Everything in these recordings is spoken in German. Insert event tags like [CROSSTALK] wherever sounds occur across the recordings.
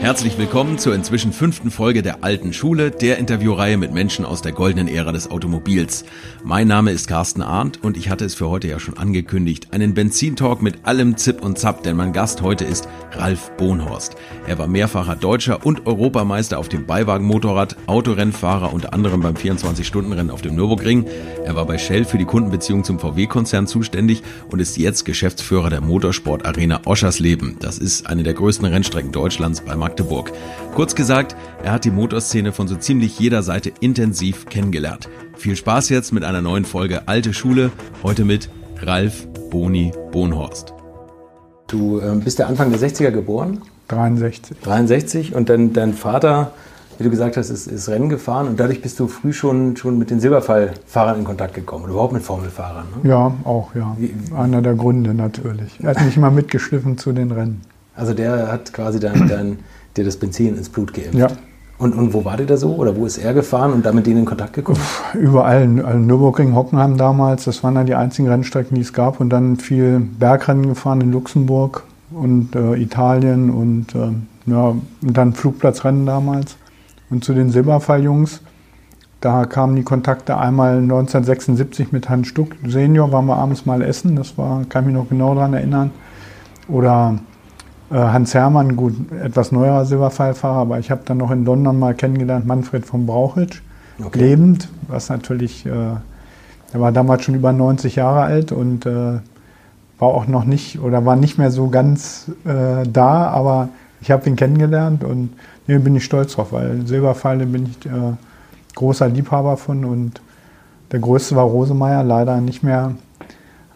Herzlich willkommen zur inzwischen fünften Folge der Alten Schule, der Interviewreihe mit Menschen aus der goldenen Ära des Automobils. Mein Name ist Carsten Arndt und ich hatte es für heute ja schon angekündigt. Einen Benzintalk mit allem Zip und Zap, denn mein Gast heute ist Ralf Bohnhorst. Er war mehrfacher Deutscher und Europameister auf dem Beiwagenmotorrad, Autorennfahrer unter anderem beim 24-Stunden-Rennen auf dem Nürburgring. Er war bei Shell für die Kundenbeziehung zum VW-Konzern zuständig und ist jetzt Geschäftsführer der Motorsport-Arena Oschersleben. Das ist eine der größten Rennstrecken Deutschlands bei Magdeburg. Kurz gesagt, er hat die Motorszene von so ziemlich jeder Seite intensiv kennengelernt. Viel Spaß jetzt mit einer neuen Folge Alte Schule, heute mit Ralf Boni Bohnhorst. Du äh, bist ja Anfang der 60er geboren? 63. 63 und dann dein Vater, wie du gesagt hast, ist, ist Rennen gefahren und dadurch bist du früh schon, schon mit den Silberfallfahrern in Kontakt gekommen oder überhaupt mit Formelfahrern. Ne? Ja, auch, ja. Wie, Einer der Gründe natürlich. Er hat mich mal mitgeschliffen zu den Rennen. Also der hat quasi dein, dein dir das Benzin ins Blut geimpft. Ja. Und, und wo war der da so? Oder wo ist er gefahren und damit denen in Kontakt gekommen? Überall. Also Nürburgring, Hockenheim damals, das waren dann die einzigen Rennstrecken, die es gab. Und dann viel Bergrennen gefahren in Luxemburg und äh, Italien und, äh, ja, und dann Flugplatzrennen damals. Und zu den Silberfall-Jungs, da kamen die Kontakte einmal 1976 mit Hans Stuck Senior, waren wir abends mal essen, das war, kann ich mich noch genau daran erinnern. Oder Hans Hermann, gut, etwas neuerer Silberpfeilfahrer, aber ich habe dann noch in London mal kennengelernt Manfred von Brauchitsch, okay. lebend, was natürlich, äh, er war damals schon über 90 Jahre alt und äh, war auch noch nicht oder war nicht mehr so ganz äh, da, aber ich habe ihn kennengelernt und nee, bin ich stolz drauf, weil Silberpfeile bin ich äh, großer Liebhaber von und der größte war Rosemeyer, leider nicht mehr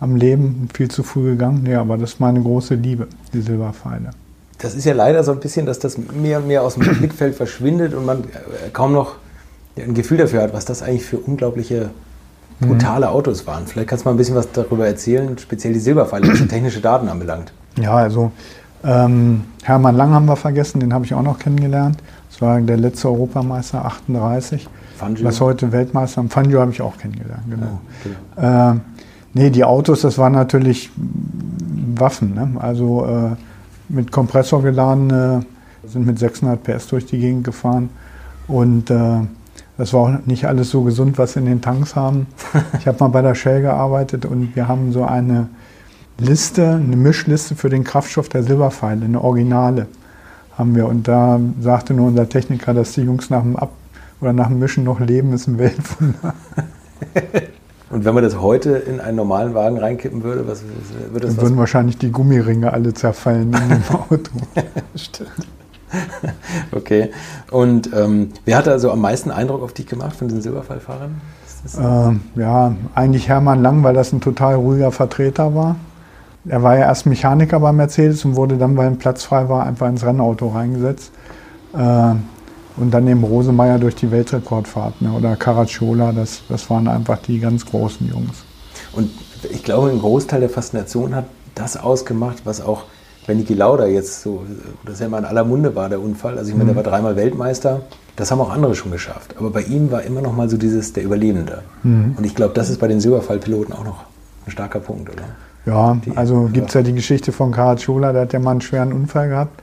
am Leben, viel zu früh gegangen. Ja, aber das ist meine große Liebe, die Silberpfeile. Das ist ja leider so ein bisschen, dass das mehr und mehr aus dem Blickfeld verschwindet und man äh, kaum noch ein Gefühl dafür hat, was das eigentlich für unglaubliche, brutale mhm. Autos waren. Vielleicht kannst du mal ein bisschen was darüber erzählen, speziell die Silberpfeile, was technische Daten anbelangt. Ja, also ähm, Hermann Lang haben wir vergessen, den habe ich auch noch kennengelernt. Das war der letzte Europameister, 38. Fangio. Was heute Weltmeister. Fangio habe ich auch kennengelernt, genau. Ja, genau. Äh, Nee, die Autos, das waren natürlich Waffen. Ne? Also äh, mit Kompressor geladen, sind mit 600 PS durch die Gegend gefahren. Und äh, das war auch nicht alles so gesund, was sie in den Tanks haben. [LAUGHS] Ich habe mal bei der Shell gearbeitet und wir haben so eine Liste, eine Mischliste für den Kraftstoff der Silberpfeile, eine Originale haben wir. Und da sagte nur unser Techniker, dass die Jungs nach dem Ab oder nach dem Mischen noch leben, ist ein Weltwunder. [LAUGHS] Und wenn man das heute in einen normalen Wagen reinkippen würde, was würde das? Dann würden wahrscheinlich die Gummiringe alle zerfallen in dem [LAUGHS] Auto. Stimmt. Okay. Und ähm, wer hat also am meisten Eindruck auf dich gemacht von den Silberfallfahrern? Äh, ja, eigentlich Hermann Lang, weil das ein total ruhiger Vertreter war. Er war ja erst Mechaniker bei Mercedes und wurde dann, weil ein Platz frei war, einfach ins Rennauto reingesetzt. Äh, und dann eben Rosemeyer durch die Weltrekordfahrt ne? oder Caracciola, das, das waren einfach die ganz großen Jungs. Und ich glaube, ein Großteil der Faszination hat das ausgemacht, was auch wenn Niki Lauda jetzt so, das ja mal in aller Munde war, der Unfall. Also ich meine, mhm. der war dreimal Weltmeister. Das haben auch andere schon geschafft. Aber bei ihm war immer noch mal so dieses, der Überlebende. Mhm. Und ich glaube, das ist bei den Silberfallpiloten auch noch ein starker Punkt, oder? Ja, die, also gibt es ja die Geschichte von Caracciola, der hat ja mal einen schweren Unfall gehabt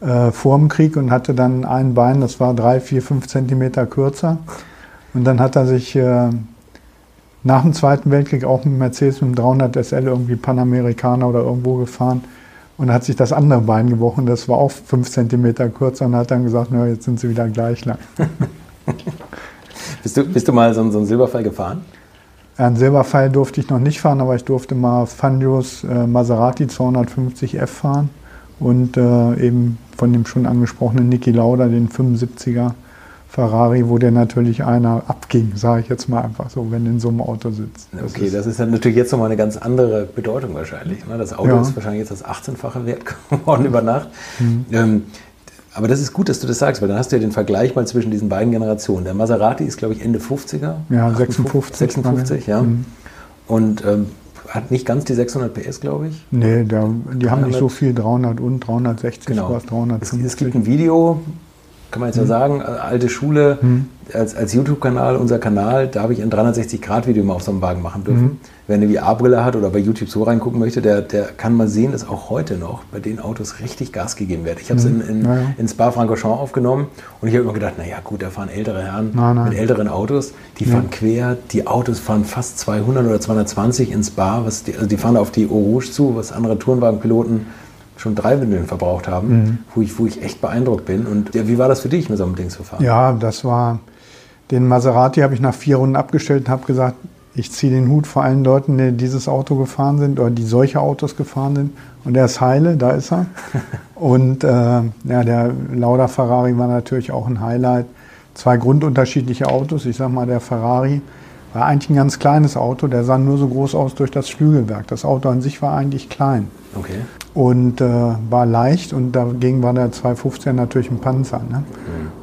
äh, vor dem Krieg und hatte dann ein Bein, das war drei, vier, fünf Zentimeter kürzer. Und dann hat er sich äh, nach dem Zweiten Weltkrieg auch mit Mercedes mit dem 300 SL irgendwie Panamerikaner oder irgendwo gefahren und hat sich das andere Bein gebrochen. Das war auch fünf Zentimeter kürzer und hat dann gesagt, na, jetzt sind sie wieder gleich lang. [LAUGHS] bist, du, bist du mal so, so einen Silberfall gefahren? Einen Silberfall durfte ich noch nicht fahren, aber ich durfte mal Fandios äh, Maserati 250F fahren und äh, eben von dem schon angesprochenen Niki Lauda, den 75er Ferrari, wo der natürlich einer abging, sage ich jetzt mal einfach so, wenn in so einem Auto sitzt. Das okay, ist das ist dann natürlich jetzt nochmal eine ganz andere Bedeutung wahrscheinlich. Ne? Das Auto ja. ist wahrscheinlich jetzt das 18-fache wert [LAUGHS] geworden über Nacht. Mhm. Ähm, aber das ist gut, dass du das sagst, weil dann hast du ja den Vergleich mal zwischen diesen beiden Generationen. Der Maserati ist, glaube ich, Ende 50er. Ja, 56. 56, ja. Mhm. Und ähm, hat nicht ganz die 600 PS, glaube ich. Nee, der, die 300. haben nicht so viel, 300 und 360, genau. was 350. Es, es gibt ein Video, kann man jetzt ja sagen, äh, alte Schule, als, als YouTube-Kanal, unser Kanal, da habe ich ein 360-Grad-Video mal auf so einem Wagen machen dürfen. Wer eine VR-Brille hat oder bei YouTube so reingucken möchte, der, der kann mal sehen, dass auch heute noch bei den Autos richtig Gas gegeben wird. Ich habe es in, in, Ja, ja. in Spa-Francorchamps aufgenommen und ich habe immer gedacht, naja gut, da fahren ältere Herren Nein, nein. mit älteren Autos, die fahren quer, die Autos fahren fast 200 oder 220 ins Spa, was die, also die fahren auf die Eau Rouge zu, was andere Tourenwagenpiloten schon drei Windeln verbraucht haben, Mhm. wo, ich, wo ich echt beeindruckt bin. Und ja, wie war das für dich, mit so einem Ding zu fahren? Ja, das war, den Maserati habe ich nach vier Runden abgestellt und habe gesagt, ich ziehe den Hut vor allen Leuten, die dieses Auto gefahren sind oder die solche Autos gefahren sind. Und er ist heile, da ist er. [LAUGHS] Und äh, ja, der Lauda Ferrari war natürlich auch ein Highlight. Zwei grundunterschiedliche Autos. Ich sag mal, der Ferrari war eigentlich ein ganz kleines Auto. Der sah nur so groß aus durch das Flügelwerk. Das Auto an sich war eigentlich klein Okay. Und äh, war leicht und dagegen war der 250er natürlich ein Panzer. Ne?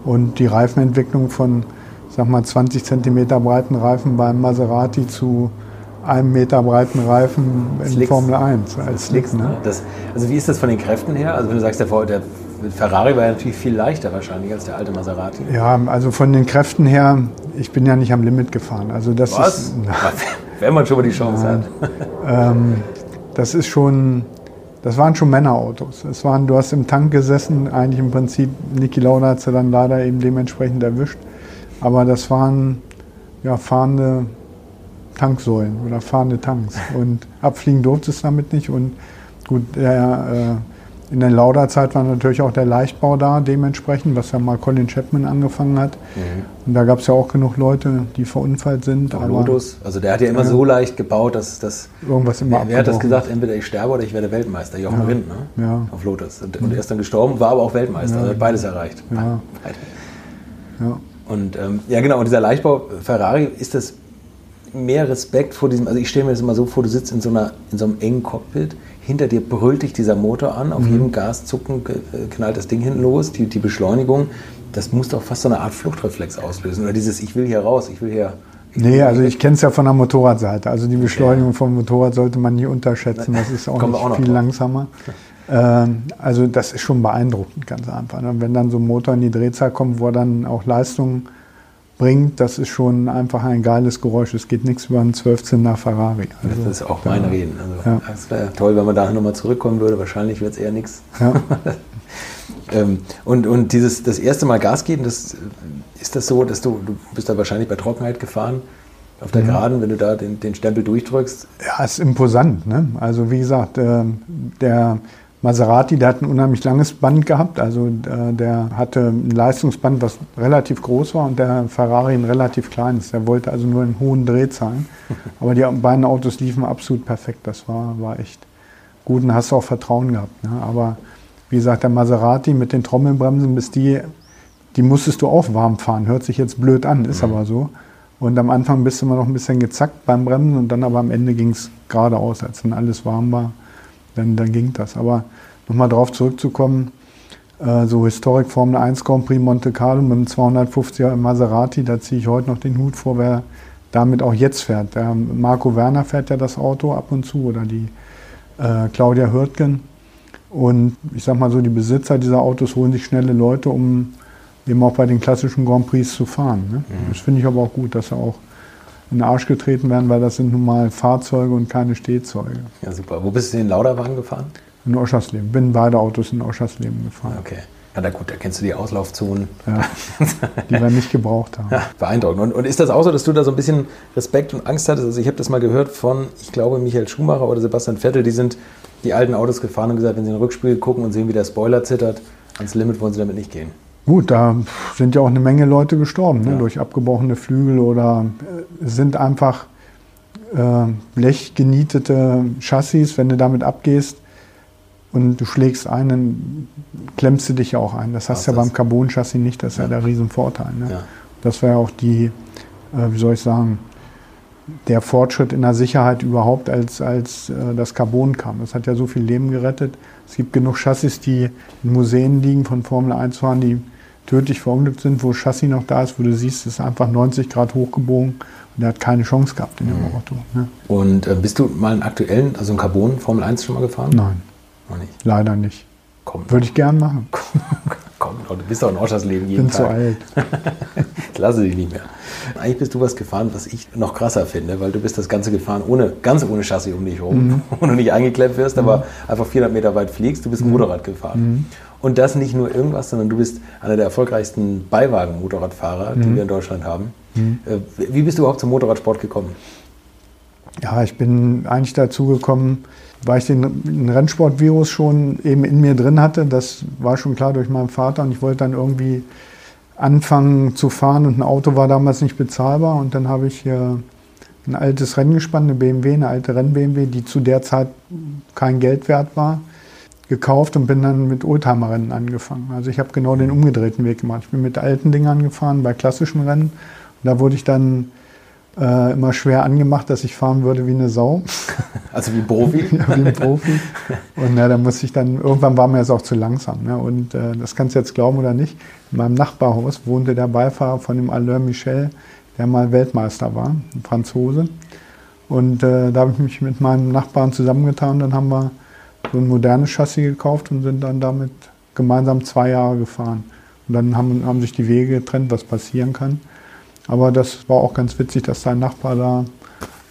Und die Reifenentwicklung von, sag mal, 20 Zentimeter breiten Reifen beim Maserati zu einem Meter breiten Reifen in Slicks. Formel 1 als Slick. Nix, Ne? ne? Das, also wie ist das von den Kräften her? Also wenn du sagst, der, der Ferrari war ja natürlich viel leichter wahrscheinlich als der alte Maserati. Ja, also von den Kräften her, ich bin ja nicht am Limit gefahren. Also das Was? ist, [LAUGHS] Wenn man schon mal die Chance hat. ähm, das ist schon, das waren schon Männerautos. Es waren, du hast im Tank gesessen, eigentlich im Prinzip, Niki Lauda hat sie dann leider eben dementsprechend erwischt. Aber das waren ja, fahrende Tanksäulen oder fahrende Tanks. Und abfliegen durfte es damit nicht. Und gut, der, äh, in der Lauda-Zeit war natürlich auch der Leichtbau da, dementsprechend, was ja mal Colin Chapman angefangen hat. Und da gab es ja auch genug Leute, die verunfallt sind. Aber Lotus. Also der hat ja immer so leicht gebaut, dass das. Irgendwas immer Wer, hat das gesagt? Entweder ich sterbe oder ich werde Weltmeister. Jochen Rindt, ne? Ja. Auf Lotus. Und, und er ist dann gestorben, war aber auch Weltmeister. Also hat beides erreicht. Ja. Beide. Ja. Und ähm, ja, genau, und dieser Leichtbau Ferrari, ist das mehr Respekt vor diesem, also ich stelle mir das immer so vor, du sitzt in so, einer, in so einem engen Cockpit, hinter dir brüllt dich dieser Motor an, Mhm. auf jedem Gaszucken äh, knallt das Ding hinten los, die, die Beschleunigung, das muss doch fast so eine Art Fluchtreflex auslösen. Oder dieses, ich will hier raus, ich will hier. Ich Nee, also ich kenne es ja von der Motorradseite. Also die Beschleunigung vom Motorrad sollte man nie unterschätzen. Das ist auch nicht auch viel drauf. langsamer. [LAUGHS] Ähm, also das ist schon beeindruckend, ganz einfach. Und wenn dann so ein Motor in die Drehzahl kommt, wo er dann auch Leistung bringt, das ist schon einfach ein geiles Geräusch. Es geht nichts über einen 12-Zylinder Ferrari. Also, Das ist auch mein Reden. Also, Ja. Das wäre toll, wenn man da nochmal zurückkommen würde. Wahrscheinlich wird es eher nichts. Ja. [LAUGHS] Ähm, und, und dieses das erste Mal Gas geben, das, äh, ist das so, dass du, du bist da wahrscheinlich bei Trockenheit gefahren, auf der Geraden, wenn du da den, den Stempel durchdrückst. Ja, ist imposant. Ne? Also wie gesagt, ähm, der Maserati, der hat ein unheimlich langes Band gehabt. Also äh, der hatte ein Leistungsband, was relativ groß war und der Ferrari ein relativ kleines. Der wollte also nur in hohen Drehzahlen. [LAUGHS] Aber die beiden Autos liefen absolut perfekt. Das war, war echt gut und hast auch Vertrauen gehabt. Ne? Aber wie gesagt, der Maserati mit den Trommelbremsen, bis die, die musstest du auch warm fahren. Hört sich jetzt blöd an, ist aber so. Und am Anfang bist du immer noch ein bisschen gezackt beim Bremsen und dann aber am Ende ging es geradeaus, als dann alles warm war, dann, dann ging das. Aber nochmal drauf zurückzukommen, äh, so Historik Formel 1 Grand Prix Monte Carlo mit dem 250er Maserati, da ziehe ich heute noch den Hut vor, wer damit auch jetzt fährt. Der Marco Werner fährt ja das Auto ab und zu oder die äh, Claudia Hürtgen. Und ich sag mal so, die Besitzer dieser Autos holen sich schnelle Leute, um eben auch bei den klassischen Grand Prix zu fahren. Ne? Das finde ich aber auch gut, dass sie auch in den Arsch getreten werden, weil das sind nun mal Fahrzeuge und keine Stehzeuge. Ja, super. Wo bist du in den Lauderwagen gefahren? In Oschersleben. Bin beide Autos in Oschersleben gefahren. Okay. Ja, na gut, da kennst du die Auslaufzonen. Ja, die wir nicht gebraucht haben. [LAUGHS] Ja, beeindruckend. Und, und ist das auch so, dass du da so ein bisschen Respekt und Angst hattest? Also ich habe das mal gehört von, ich glaube, Michael Schumacher oder Sebastian Vettel, die sind die alten Autos gefahren und gesagt, wenn sie in den Rückspiegel gucken und sehen, wie der Spoiler zittert, ans Limit wollen sie damit nicht gehen. Gut, da sind ja auch eine Menge Leute gestorben, ne? Ja. durch abgebrochene Flügel oder äh, es sind einfach äh, blechgenietete Chassis, wenn du damit abgehst und du schlägst ein, dann klemmst du dich ja auch ein. Das hast du ja das. beim Carbon-Chassis nicht, das ist ja, der Riesenvorteil. Ne? Ja. Das wäre auch die, äh, wie soll ich sagen, der Fortschritt in der Sicherheit überhaupt, als, als äh, das Carbon kam. Das hat ja so viel Leben gerettet. Es gibt genug Chassis, die in Museen liegen von Formel 1 fahren, die tödlich verunglückt sind, wo Chassis noch da ist, wo du siehst, es ist einfach 90 Grad hochgebogen und der hat keine Chance gehabt in dem Auto. Ne? Und äh, bist du mal einen aktuellen, also einen Carbon Formel 1 schon mal gefahren? Nein, Noch nicht. leider nicht. Kommt. Würde ich gern machen. [LAUGHS] Kommt Du bist doch in Oschersleben jeden bin zu Tag. alt. [LAUGHS] Ich lasse dich nicht mehr. Eigentlich bist du was gefahren, was ich noch krasser finde, weil du bist das Ganze gefahren, ohne, ganz ohne Chassis um dich herum, [LAUGHS] wo du nicht eingeklemmt wirst, aber einfach 400 Meter weit fliegst. Du bist ein Motorrad gefahren. Und das nicht nur irgendwas, sondern du bist einer der erfolgreichsten Beiwagen-Motorradfahrer, die wir in Deutschland haben. Äh, Wie bist du überhaupt zum Motorradsport gekommen? Ja, ich bin eigentlich dazu gekommen, weil ich den, Rennsportvirus schon eben in mir drin hatte. Das war schon klar durch meinen Vater und ich wollte dann irgendwie anfangen zu fahren und ein Auto war damals nicht bezahlbar und dann habe ich äh, ein altes Renngespann, eine BMW, eine alte Renn-BMW, die zu der Zeit kein Geld wert war, gekauft und bin dann mit Oldtimer-Rennen angefangen. Also ich habe genau den umgedrehten Weg gemacht. Ich bin mit alten Dingern gefahren bei klassischen Rennen und da wurde ich dann äh, immer schwer angemacht, dass ich fahren würde wie eine Sau. [LAUGHS] Also wie ein Profi? [LAUGHS] ja, wie ein Profi. Und ja, da musste ich dann, irgendwann war mir das auch zu langsam. Ne? Und äh, das kannst du jetzt glauben oder nicht, in meinem Nachbarhaus wohnte der Beifahrer von dem Alain Michel, der mal Weltmeister war, ein Franzose. Und äh, da habe ich mich mit meinem Nachbarn zusammengetan. Dann haben wir so ein modernes Chassis gekauft und sind dann damit gemeinsam zwei Jahre gefahren. Und dann haben, haben sich die Wege getrennt, was passieren kann. Aber das war auch ganz witzig, dass sein Nachbar da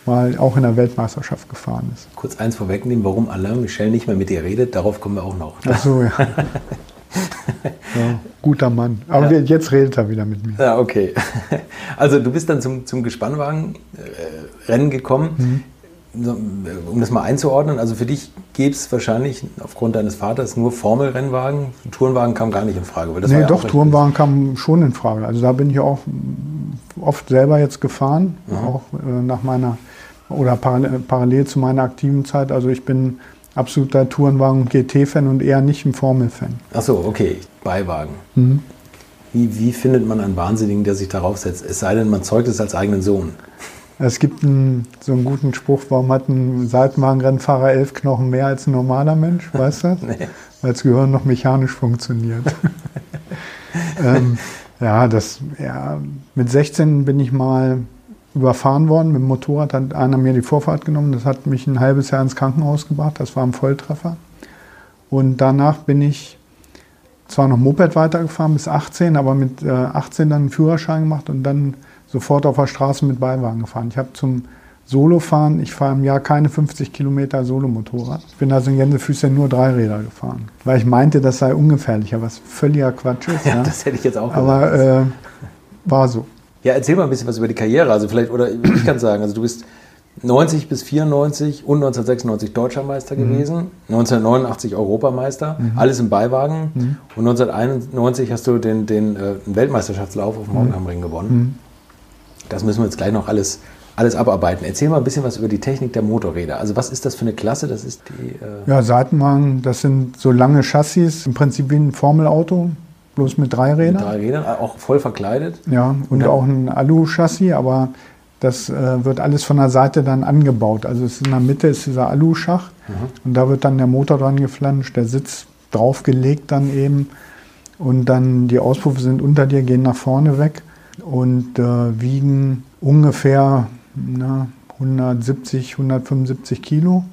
mal auch in der Weltmeisterschaft gefahren ist. Kurz eins vorwegnehmen, warum Alain Michel nicht mehr mit dir redet, darauf kommen wir auch noch. Ach so, ja. [LAUGHS] ja guter Mann. Aber Ja. jetzt redet er wieder mit mir. Ja, okay. [LAUGHS] Also du bist dann zum, zum Gespannwagen-Rennen gekommen. So, um das mal einzuordnen, also für dich gäbe es wahrscheinlich aufgrund deines Vaters nur Formelrennwagen. Tourenwagen kam gar nicht in Frage. Weil nee, ja doch, Tourenwagen kam schon in Frage. Also da bin ich auch oft selber jetzt gefahren, auch äh, nach meiner oder parallel, parallel zu meiner aktiven Zeit. Also ich bin absoluter Tourenwagen- und GT-Fan und eher nicht ein Formel-Fan. Ach so, okay. Beiwagen. Mhm. Wie, wie findet man einen Wahnsinnigen, der sich darauf setzt? Es sei denn, man zeugt es als eigenen Sohn. Es gibt einen, so einen guten Spruch, warum hat ein Seitenwagenrennfahrer elf Knochen mehr als ein normaler Mensch? Weißt du? [LAUGHS] Nee. Weil das Gehirn noch mechanisch funktioniert. [LAUGHS] ähm, ja, das, ja, mit 16 bin ich mal überfahren worden. Mit dem Motorrad hat einer mir die Vorfahrt genommen. Das hat mich ein halbes Jahr ins Krankenhaus gebracht. Das war ein Volltreffer. Und danach bin ich zwar noch Moped weitergefahren bis 18, aber mit äh, 18 dann einen Führerschein gemacht und dann sofort auf der Straße mit Beiwagen gefahren. Ich habe zum Solofahren, ich fahre im Jahr keine 50 Kilometer Solomotorrad. Ich bin also in Gänsefüßchen nur Dreiräder gefahren, weil ich meinte, das sei ungefährlicher, was völliger Quatsch ist. [LAUGHS] Ja, ja. das hätte ich jetzt auch Aber äh, war so. Ja, erzähl mal ein bisschen was über die Karriere. Also vielleicht, oder ich kann sagen, also du bist 90 bis 94 und 1996 Deutscher Meister gewesen, 1989 Europameister, alles im Beiwagen und 1991 hast du den, den äh, Weltmeisterschaftslauf auf dem Hockenheimring gewonnen. Das müssen wir jetzt gleich noch alles, alles abarbeiten. Erzähl mal ein bisschen was über die Technik der Motorräder. Also was ist das für eine Klasse? Das ist die... Äh, Ja, Seitenwagen, das sind so lange Chassis, im Prinzip wie ein Formelauto, bloß mit drei mit Rädern. drei Rädern, auch voll verkleidet. Ja, und Ja. auch ein Alu-Chassis, aber das äh, wird alles von der Seite dann angebaut. Also es ist in der Mitte ist dieser Aluschacht und da wird dann der Motor dran geflanscht, der Sitz draufgelegt dann eben und dann die Auspuffe sind unter dir, gehen nach vorne weg und äh, wiegen ungefähr na, 170, 175 Kilo.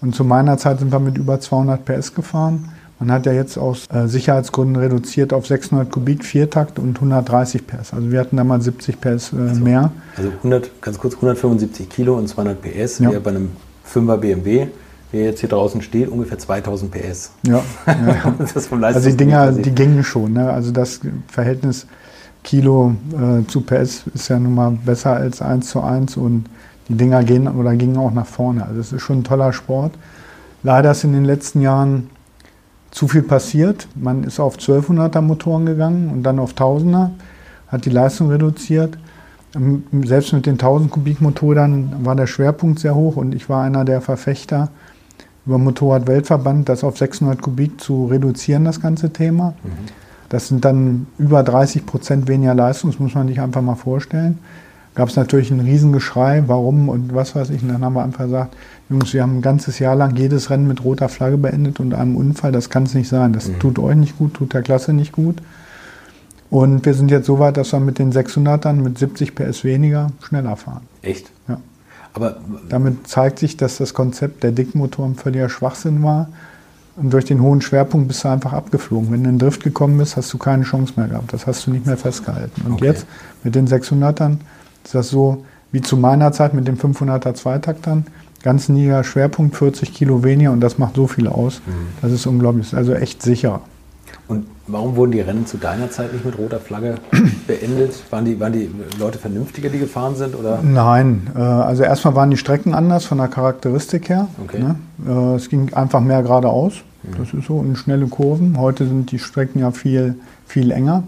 Und zu meiner Zeit sind wir mit über 200 PS gefahren. Man hat ja jetzt aus äh, Sicherheitsgründen reduziert auf 600 Kubik, Viertakt und 130 PS. Also wir hatten da mal 70 PS äh, mehr. Also 100, ganz kurz 175 Kilo und 200 PS. Ja. Bei einem 5er BMW, der jetzt hier draußen steht, ungefähr 2000 PS. Ja, ja, [LAUGHS] Also die Dinger, die gingen schon. Ne? Also das Verhältnis Kilo äh, zu PS ist ja nun mal besser als 1 zu 1 und die Dinger gehen oder gingen auch nach vorne. Also es ist schon ein toller Sport. Leider ist in den letzten Jahren zu viel passiert. Man ist auf 1200er Motoren gegangen und dann auf 1000er, hat die Leistung reduziert. Ähm, Selbst mit den 1000 Kubik Motoren war der Schwerpunkt sehr hoch und ich war einer der Verfechter über Motorrad-Weltverband, das auf 600 Kubik zu reduzieren, das ganze Thema. Das sind dann über 30 Prozent weniger Leistung, das muss man sich einfach mal vorstellen. Gab es natürlich ein Riesengeschrei, warum und was weiß ich. Und dann haben wir einfach gesagt, Jungs, wir haben ein ganzes Jahr lang jedes Rennen mit roter Flagge beendet und einem Unfall. Das kann es nicht sein. Das tut euch nicht gut, tut der Klasse nicht gut. Und wir sind jetzt so weit, dass wir mit den 600ern mit 70 PS weniger schneller fahren. Echt? Ja. Aber Damit zeigt sich, dass das Konzept der Dickmotoren völliger Schwachsinn war Und durch den hohen Schwerpunkt bist du einfach abgeflogen. Wenn du in den Drift gekommen bist, hast du keine Chance mehr gehabt. Das hast du nicht mehr festgehalten. Und Okay. jetzt mit den 600ern ist das so wie zu meiner Zeit mit den 500er Zweitaktern. Ganz niedriger Schwerpunkt, 40 Kilo weniger und das macht so viel aus. Das ist unglaublich. Also echt sicher. Und warum wurden die Rennen zu deiner Zeit nicht mit roter Flagge [CLEARS THROAT] beendet? Waren die, waren die Leute vernünftiger, die gefahren sind? Oder? Nein, äh, also erstmal waren die Strecken anders von der Charakteristik her. Okay. Ne? Äh, Es ging einfach mehr geradeaus, das ist so, und schnelle Kurven. Heute sind die Strecken ja viel, viel enger.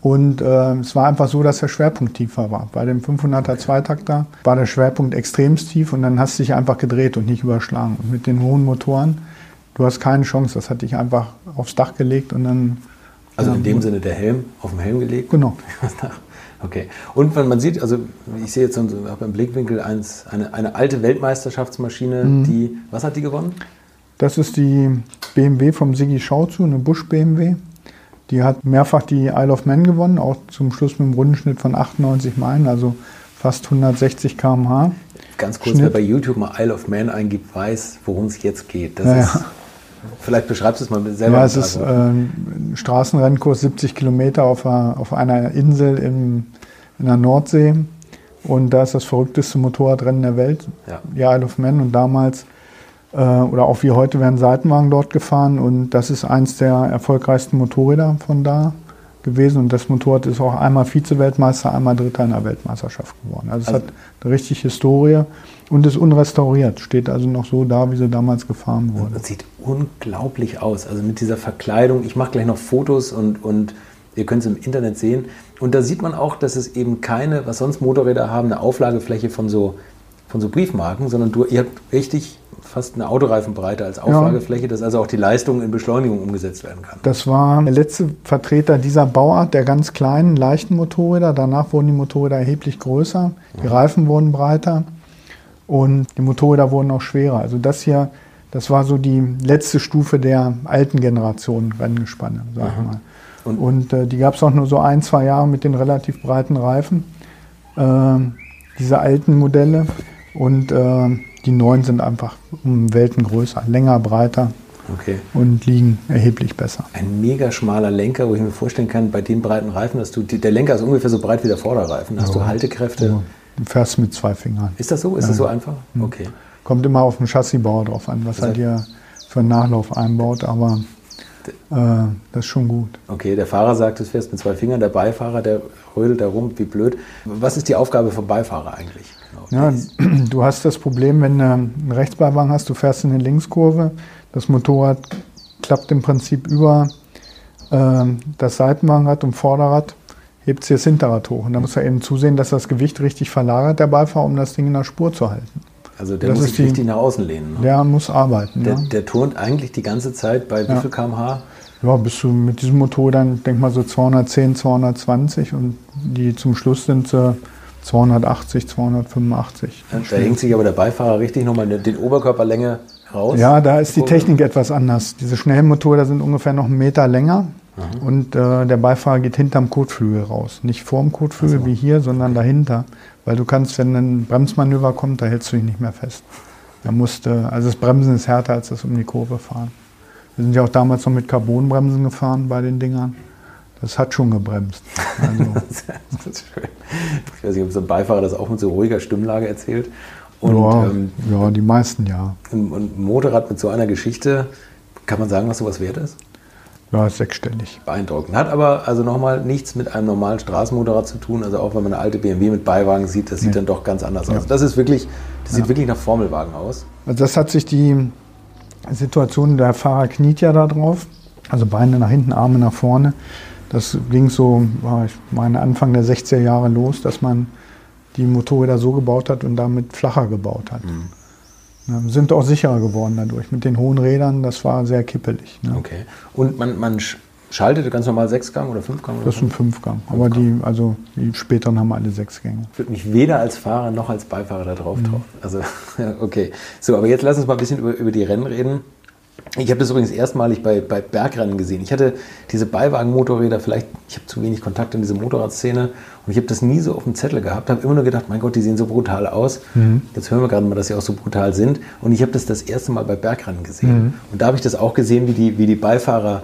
Und äh, es war einfach so, dass der Schwerpunkt tiefer war. Bei dem 500er Zweitakter war der Schwerpunkt extremst tief und dann hast du dich einfach gedreht und nicht überschlagen. Und mit den hohen Motoren, du hast keine Chance. Das hat dich einfach aufs Dach gelegt und dann. Also in dem Sinne der Helm auf dem Helm gelegt? Genau. [LAUGHS] Okay. Und wenn man sieht, also ich sehe jetzt so habe im Blickwinkel eins, eine, eine alte Weltmeisterschaftsmaschine, Mhm. die, was hat die gewonnen? Das ist die BMW vom Siggi Schauzu, eine Busch BMW. Die hat mehrfach die Isle of Man gewonnen, auch zum Schluss mit einem Rundenschnitt von 98 Meilen, also fast 160 km/h. Ganz kurz, Schnitt. wer bei YouTube mal Isle of Man eingibt, weiß, worum es jetzt geht. Das Ja, ist. Vielleicht beschreibst du es mal selber. Ja, es ist Also, äh, ein Straßenrennkurs 70 Kilometer auf einer, auf einer Insel im, in der Nordsee. Und da ist das verrückteste Motorradrennen der Welt, Ja. die Isle of Man. Und damals, oder auch wie heute, werden Seitenwagen dort gefahren. Und das ist eins der erfolgreichsten Motorräder von da gewesen. Und das Motorrad ist auch einmal Vize-Weltmeister, einmal Dritter in der Weltmeisterschaft geworden. Also es Also- hat eine richtig Historie und ist unrestauriert. Steht also noch so da, wie sie damals gefahren wurde. Das sieht unglaublich aus. Also mit dieser Verkleidung. Ich mache gleich noch Fotos und, und ihr könnt es im Internet sehen. Und da sieht man auch, dass es eben keine, was sonst Motorräder haben, eine Auflagefläche von so, von so Briefmarken, sondern du, ihr habt richtig fast eine Autoreifenbreite als Auflagefläche, dass also auch die Leistung in Beschleunigung umgesetzt werden kann. Das war der letzte Vertreter dieser Bauart, der ganz kleinen, leichten Motorräder. Danach wurden die Motorräder erheblich größer, die Reifen wurden breiter und die Motorräder wurden auch schwerer. Also das hier, das war so die letzte Stufe der alten Generation Renngespanne, sag ich mal. Und- Und, äh, die gab es auch nur so ein, zwei Jahre mit den relativ breiten Reifen, äh, diese alten Modelle. Und äh, die neuen sind einfach um Welten größer, länger, breiter Okay. und liegen erheblich besser. Ein mega schmaler Lenker, wo ich mir vorstellen kann, bei den breiten Reifen, dass du, die, der Lenker ist ungefähr so breit wie der Vorderreifen. Hast du Haltekräfte? Also, du fährst mit zwei Fingern. Ist das so? Ist das so einfach? Okay. Kommt immer auf den Chassisbauer drauf an, was er heißt- dir für einen Nachlauf einbaut, aber äh, das ist schon gut. Okay, der Fahrer sagt, du fährst mit zwei Fingern, der Beifahrer, der rödelt da rum, wie blöd. Was ist die Aufgabe vom Beifahrer eigentlich? Genau. Ja, du hast das Problem, wenn du einen Rechtsbeibang hast, du fährst in eine Linkskurve, das Motorrad klappt im Prinzip über äh, das Seitenwagenrad und Vorderrad, hebt sich das Hinterrad hoch. Und da muss er eben zusehen, dass das Gewicht richtig verlagert, der Beifahrer, um das Ding in der Spur zu halten. Also der das muss sich die- richtig nach außen lehnen. Ne? Der muss arbeiten. Der, ja. der turnt eigentlich die ganze Zeit bei wie Ja. viel kmh? Ja, bist du mit diesem Motor dann, denk mal so 210, 220 und die zum Schluss sind sie 280, 285. Da hängt sich aber der Beifahrer richtig nochmal den den Oberkörperlänge raus. Ja, da ist die. Technik etwas anders. Diese schnellen Motorräder sind ungefähr noch einen Meter länger und äh, der Beifahrer geht hinterm Kotflügel raus. Nicht vorm Kotflügel wie hier, sondern dahinter. Weil du kannst, wenn ein Bremsmanöver kommt, da hältst du dich nicht mehr fest. Da musst, du- also das Bremsen ist härter als das um die Kurve fahren. Wir sind ja auch damals noch mit Carbonbremsen gefahren bei den Dingern. Das hat schon gebremst. Also, [LAUGHS] das ist schön. Ich weiß nicht, ob so ein Beifahrer das auch mit so ruhiger Stimmlage erzählt. Und ja, ähm, ja, die meisten ja. ein Motorrad mit so einer Geschichte, kann man sagen, was sowas wert ist? Ja, ist sechsstellig. Beeindruckend. Hat aber also nochmal nichts mit einem normalen Straßenmotorrad zu tun. Also auch wenn man eine alte BMW mit Beiwagen sieht, das sieht Nee. dann doch ganz anders Ja. aus. Das ist wirklich, das sieht wirklich nach Formelwagen aus. Also das hat sich die Situation, der Fahrer kniet ja da drauf, also Beine nach hinten, Arme nach vorne. Das ging so, ich meine, Anfang der 60er Jahre los, dass man die Motorräder so gebaut hat und damit flacher gebaut hat. Ja, sind auch sicherer geworden dadurch. Mit den hohen Rädern, das war sehr kippelig. Ne? Okay. Und man, man sch- schaltete ganz normal Sechsgang oder Fünfgang? Oder Das ist ein Fünfgang. Aber die, also die späteren haben alle sechs Gänge. Ich würde mich weder als Fahrer noch als Beifahrer da drauf trauen. Also, [LAUGHS] okay. So, aber jetzt lass uns mal ein bisschen über, über die Rennen reden. Ich habe das übrigens erstmalig bei, bei Bergrennen gesehen. Ich hatte diese Beiwagen-Motorräder, vielleicht, ich habe zu wenig Kontakt in diese Motorradszene und ich habe das nie so auf dem Zettel gehabt, habe immer nur gedacht, mein Gott, die sehen so brutal aus. Mhm. Jetzt hören wir gerade mal, dass sie auch so brutal sind. Und ich habe das das erste Mal bei Bergrennen gesehen. Mhm. Und da habe ich das auch gesehen, wie die, wie die Beifahrer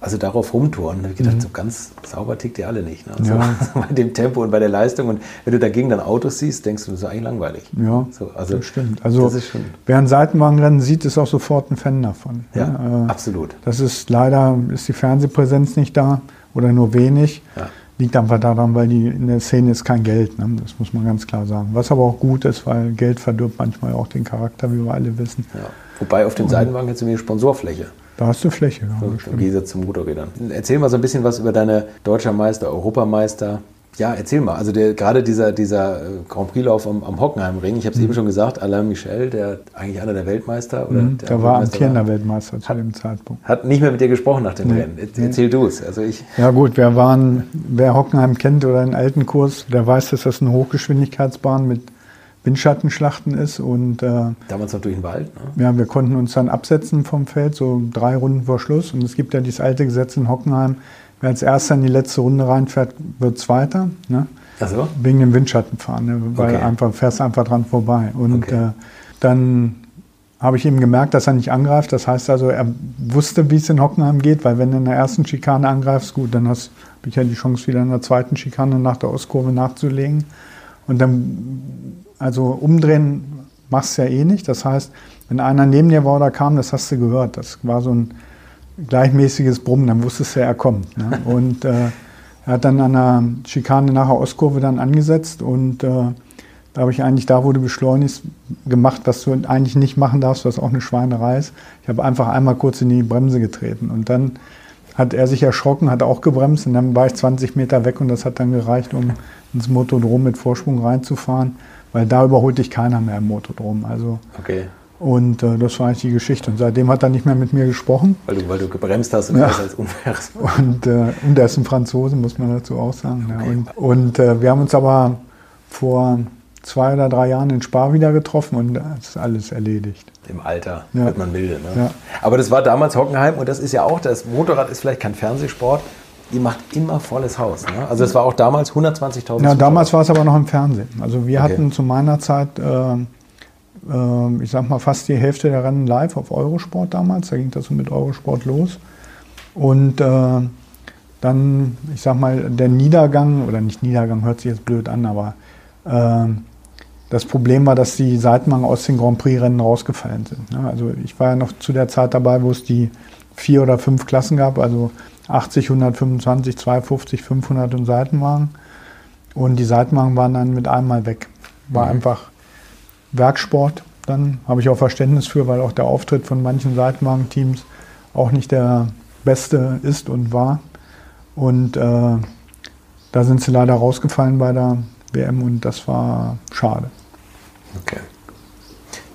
also darauf rumtouren. Da habe ich gedacht, mhm. so ganz sauber tickt ihr alle nicht. Ne? So, ja. [LAUGHS] bei dem Tempo und bei der Leistung. Und wenn du dagegen dann Autos siehst, denkst du, das ist eigentlich langweilig. Ja, so, also, das stimmt. Also das schon, wer ein Seitenwagenrennen sieht, ist auch sofort ein Fan davon. Ja, ja äh, absolut. Das ist leider, ist die Fernsehpräsenz nicht da oder nur wenig. Ja. Liegt einfach daran, weil die in der Szene ist kein Geld. Ne? Das muss man ganz klar sagen. Was aber auch gut ist, weil Geld verdirbt manchmal auch den Charakter, wie wir alle wissen. Ja. Wobei auf dem Seitenwagen jetzt irgendwie Sponsorfläche. Da hast du Fläche. Ja, so, Im Gegensatz zu Motorrädern. Erzähl mal so ein bisschen was über deine Deutscher Meister, Europameister. Ja, erzähl mal. Also der, gerade dieser, dieser äh, Grand Prix-Lauf am, am Hockenheimring, ich habe es mhm. eben schon gesagt, Alain Michel, der eigentlich einer der Weltmeister. Oder mhm, der, der war amtierender Weltmeister zu hat, dem Zeitpunkt. Hat nicht mehr mit dir gesprochen nach dem nee, Rennen. Erzähl nee. du es. Also ich ja gut, wir waren, wer Hockenheim kennt oder einen alten Kurs, der weiß, dass das eine Hochgeschwindigkeitsbahn mit Windschattenschlachten ist. Und, äh, Damals noch durch den Wald? Ne? Ja, wir konnten uns dann absetzen vom Feld, so drei Runden vor Schluss. Und es gibt ja dieses alte Gesetz in Hockenheim, wer als erster in die letzte Runde reinfährt, wird Zweiter. Ne? Ach so? Wegen dem Windschattenfahren, ne? weil okay. einfach fährst einfach dran vorbei. Und okay. äh, dann habe ich ihm gemerkt, dass er nicht angreift. Das heißt also, er wusste, wie es in Hockenheim geht, weil wenn du in der ersten Schikane angreifst, gut, dann hast ich ja die Chance, wieder in der zweiten Schikane nach der Ostkurve nachzulegen. Und dann also umdrehen machst du ja eh nicht. Das heißt, wenn einer neben dir war oder kam, das hast du gehört. Das war so ein gleichmäßiges Brummen, dann wusstest du, er kommt. Ne? [LAUGHS] Und äh, er hat dann an der Schikane nach der Ostkurve dann angesetzt und äh, da habe ich eigentlich da, wo du beschleunigst, gemacht, was du eigentlich nicht machen darfst, was auch eine Schweinerei ist. Ich habe einfach einmal kurz in die Bremse getreten und dann hat er sich erschrocken, hat auch gebremst und dann war ich 20 Meter weg und das hat dann gereicht, um ins Motodrom mit Vorsprung reinzufahren weil da überholt dich keiner mehr im Motodrom. Also, okay. Und äh, das war eigentlich die Geschichte. Und seitdem hat er nicht mehr mit mir gesprochen. Weil du, weil du gebremst hast und ja. das als unfaires. Und, äh, und er ist ein Franzose, muss man dazu auch sagen. Okay. Ja. Und, und äh, wir haben uns aber vor zwei oder drei Jahren in Spar wieder getroffen und das ist alles erledigt. Im Alter ja. wird man milde. Ne? Ja. Aber das war damals Hockenheim und das ist ja auch, das Motorrad ist vielleicht kein Fernsehsport, ihr macht immer volles Haus. Ne? Also es war auch damals 120.000. Ja, damals war es aber noch im Fernsehen. Also wir okay. hatten zu meiner Zeit, äh, äh, ich sag mal, fast die Hälfte der Rennen live auf Eurosport damals. Da ging das so mit Eurosport los. Und äh, dann, ich sag mal, der Niedergang, oder nicht Niedergang, hört sich jetzt blöd an, aber äh, das Problem war, dass die Seitenwagen aus den Grand Prix-Rennen rausgefallen sind. Ne? Also ich war ja noch zu der Zeit dabei, wo es die vier oder fünf Klassen gab. Also 80, 125, 250, 500 und Seitenwagen. Und die Seitenwagen waren dann mit einmal weg. War mhm. einfach Werksport. Dann habe ich auch Verständnis für, weil auch der Auftritt von manchen Seitenwagenteams auch nicht der beste ist und war. Und äh, da sind sie leider rausgefallen bei der WM und das war schade. Okay.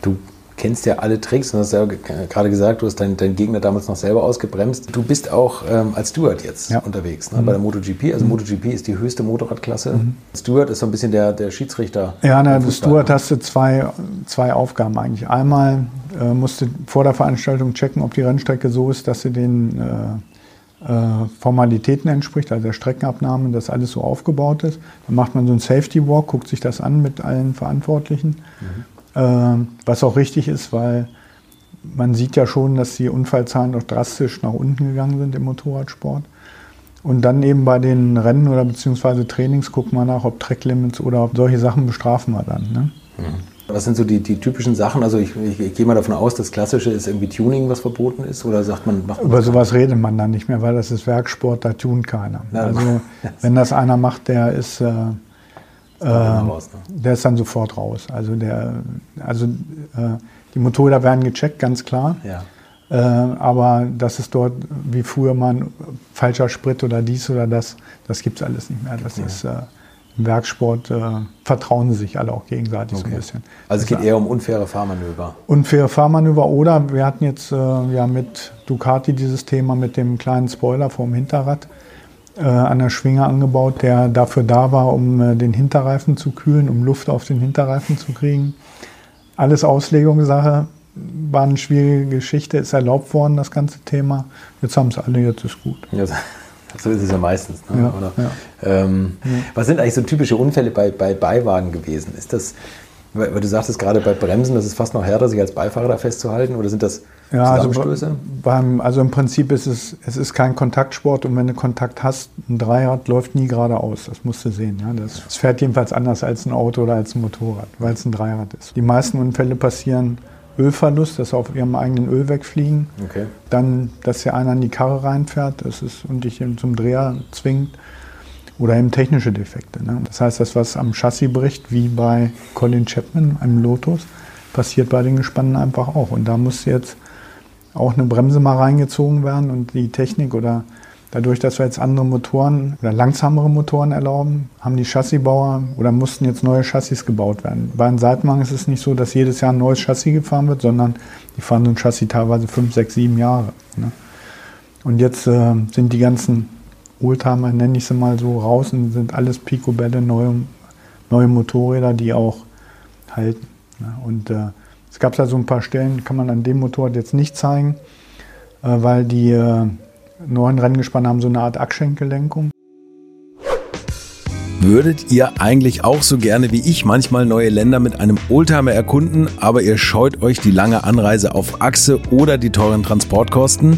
Du kennst ja alle Tricks und hast ja gerade gesagt, du hast deinen, deinen Gegner damals noch selber ausgebremst. Du bist auch ähm, als Steward jetzt ja. unterwegs ne, mhm. bei der MotoGP. Also mhm. MotoGP ist die höchste Motorradklasse. Mhm. Steward ist so ein bisschen der, der Schiedsrichter. Ja, na, du Steward hast du zwei, zwei Aufgaben eigentlich. Einmal äh, musst du vor der Veranstaltung checken, ob die Rennstrecke so ist, dass sie den äh, äh, Formalitäten entspricht, also der Streckenabnahme, dass alles so aufgebaut ist. Dann macht man so einen Safety Walk, guckt sich das an mit allen Verantwortlichen. Mhm. Ähm, was auch richtig ist, weil man sieht ja schon, dass die Unfallzahlen doch drastisch nach unten gegangen sind im Motorradsport. Und dann eben bei den Rennen oder beziehungsweise Trainings gucken wir nach, ob Tracklimits oder ob solche Sachen bestrafen wir dann. Ne? Mhm. Was sind so die, die typischen Sachen? Also ich, ich, ich, gehe mal davon aus, das Klassische ist irgendwie Tuning, was verboten ist, oder sagt man, macht Über sowas redet man dann nicht mehr, weil das ist Werksport, da tun keiner. Also [LAUGHS] wenn das einer macht, der ist äh, äh, raus, ne? Der ist dann sofort raus. Also, der, also äh, die Motorräder werden gecheckt, ganz klar. Ja. Äh, aber das ist dort wie früher mal falscher Sprit oder dies oder das, das gibt es alles nicht mehr. Das ja. ist äh, im Werksport, äh, vertrauen sie sich alle auch gegenseitig okay. so ein bisschen. Also es geht eher um unfaire Fahrmanöver. Unfaire Fahrmanöver oder wir hatten jetzt äh, ja mit Ducati dieses Thema mit dem kleinen Spoiler vorm Hinterrad an der Schwinge angebaut, der dafür da war, um äh, den Hinterreifen zu kühlen, um Luft auf den Hinterreifen zu kriegen. Alles Auslegungssache. war eine schwierige Geschichte, ist erlaubt worden, das ganze Thema. Jetzt haben es alle, jetzt ist gut. Ja, [LAUGHS] so ist es ja meistens. Ne? Ja, Oder, ja. Ähm, Was sind eigentlich so typische Unfälle bei, bei Beiwagen gewesen? Ist das, weil du sagtest gerade bei Bremsen, das ist fast noch härter, sich als Beifahrer da festzuhalten, oder sind das Ja, also, Zusammenstöße? beim, also im Prinzip ist es, es ist kein Kontaktsport und wenn du Kontakt hast, ein Dreirad läuft nie geradeaus. Das musst du sehen. Ja? Das, es fährt jedenfalls anders als ein Auto oder als ein Motorrad, weil es ein Dreirad ist. Die meisten Unfälle passieren Ölverlust, dass sie auf ihrem eigenen Öl wegfliegen. okay. Dann, dass hier einer in die Karre reinfährt das ist, und dich zum Dreher zwingt. Oder eben technische Defekte. Ne? Das heißt, das, was am Chassis bricht, wie bei Colin Chapman, einem Lotus, passiert bei den Gespannen einfach auch. Und da muss jetzt auch eine Bremse mal reingezogen werden und die Technik oder dadurch, dass wir jetzt andere Motoren oder langsamere Motoren erlauben, haben die Chassisbauer oder mussten jetzt neue Chassis gebaut werden. Bei einem Seitenwagen ist es nicht so, dass jedes Jahr ein neues Chassis gefahren wird, sondern die fahren so ein Chassis teilweise fünf, sechs, sieben Jahre. Ne? Und jetzt äh, sind die ganzen Oldtimer, nenne ich sie mal so, raus und sind alles Picobälle, neue, neue Motorräder, die auch halten. Und äh, es gab da so ein paar Stellen, kann man an dem Motorrad jetzt nicht zeigen, äh, weil die äh, neuen Renngespanne haben so eine Art Achsschenkelenkung. Würdet ihr eigentlich auch so gerne wie ich manchmal neue Länder mit einem Oldtimer erkunden, aber ihr scheut euch die lange Anreise auf Achse oder die teuren Transportkosten?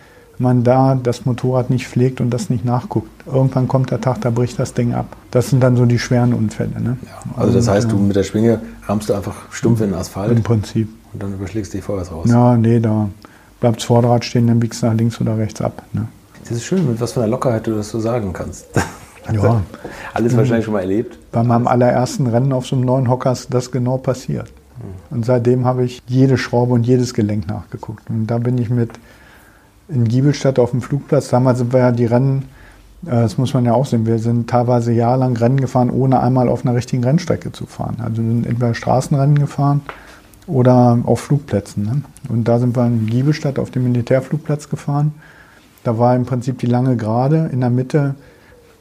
man da das Motorrad nicht pflegt und das nicht nachguckt. Irgendwann kommt der Tag, da bricht das Ding ab. Das sind dann so die schweren Unfälle. Ne? Also das heißt, du Und, mit der Schwinge rammst du einfach stumpf in den äh, Asphalt Im Prinzip. und dann überschlägst du dich vorwärts raus. Ja, nee, da bleibt das Vorderrad stehen, dann biegst du nach links oder rechts ab. Ne? Das ist schön, mit was für einer Lockerheit du das so sagen kannst. Ja. [LAUGHS] Alles wahrscheinlich schon mal erlebt. Bei meinem allerersten Rennen auf so einem neuen Hocker ist das genau passiert. Und seitdem habe ich jede Schraube und jedes Gelenk nachgeguckt. Und da bin ich mit in Giebelstadt auf dem Flugplatz. Damals sind wir ja die Rennen, äh, das muss man ja auch sehen, wir sind teilweise jahrelang Rennen gefahren, ohne einmal auf einer richtigen Rennstrecke zu fahren. Also wir sind entweder Straßenrennen gefahren oder auf Flugplätzen. Ne? Und da sind wir in Giebelstadt auf dem Militärflugplatz gefahren. Da war im Prinzip die lange Gerade. In der Mitte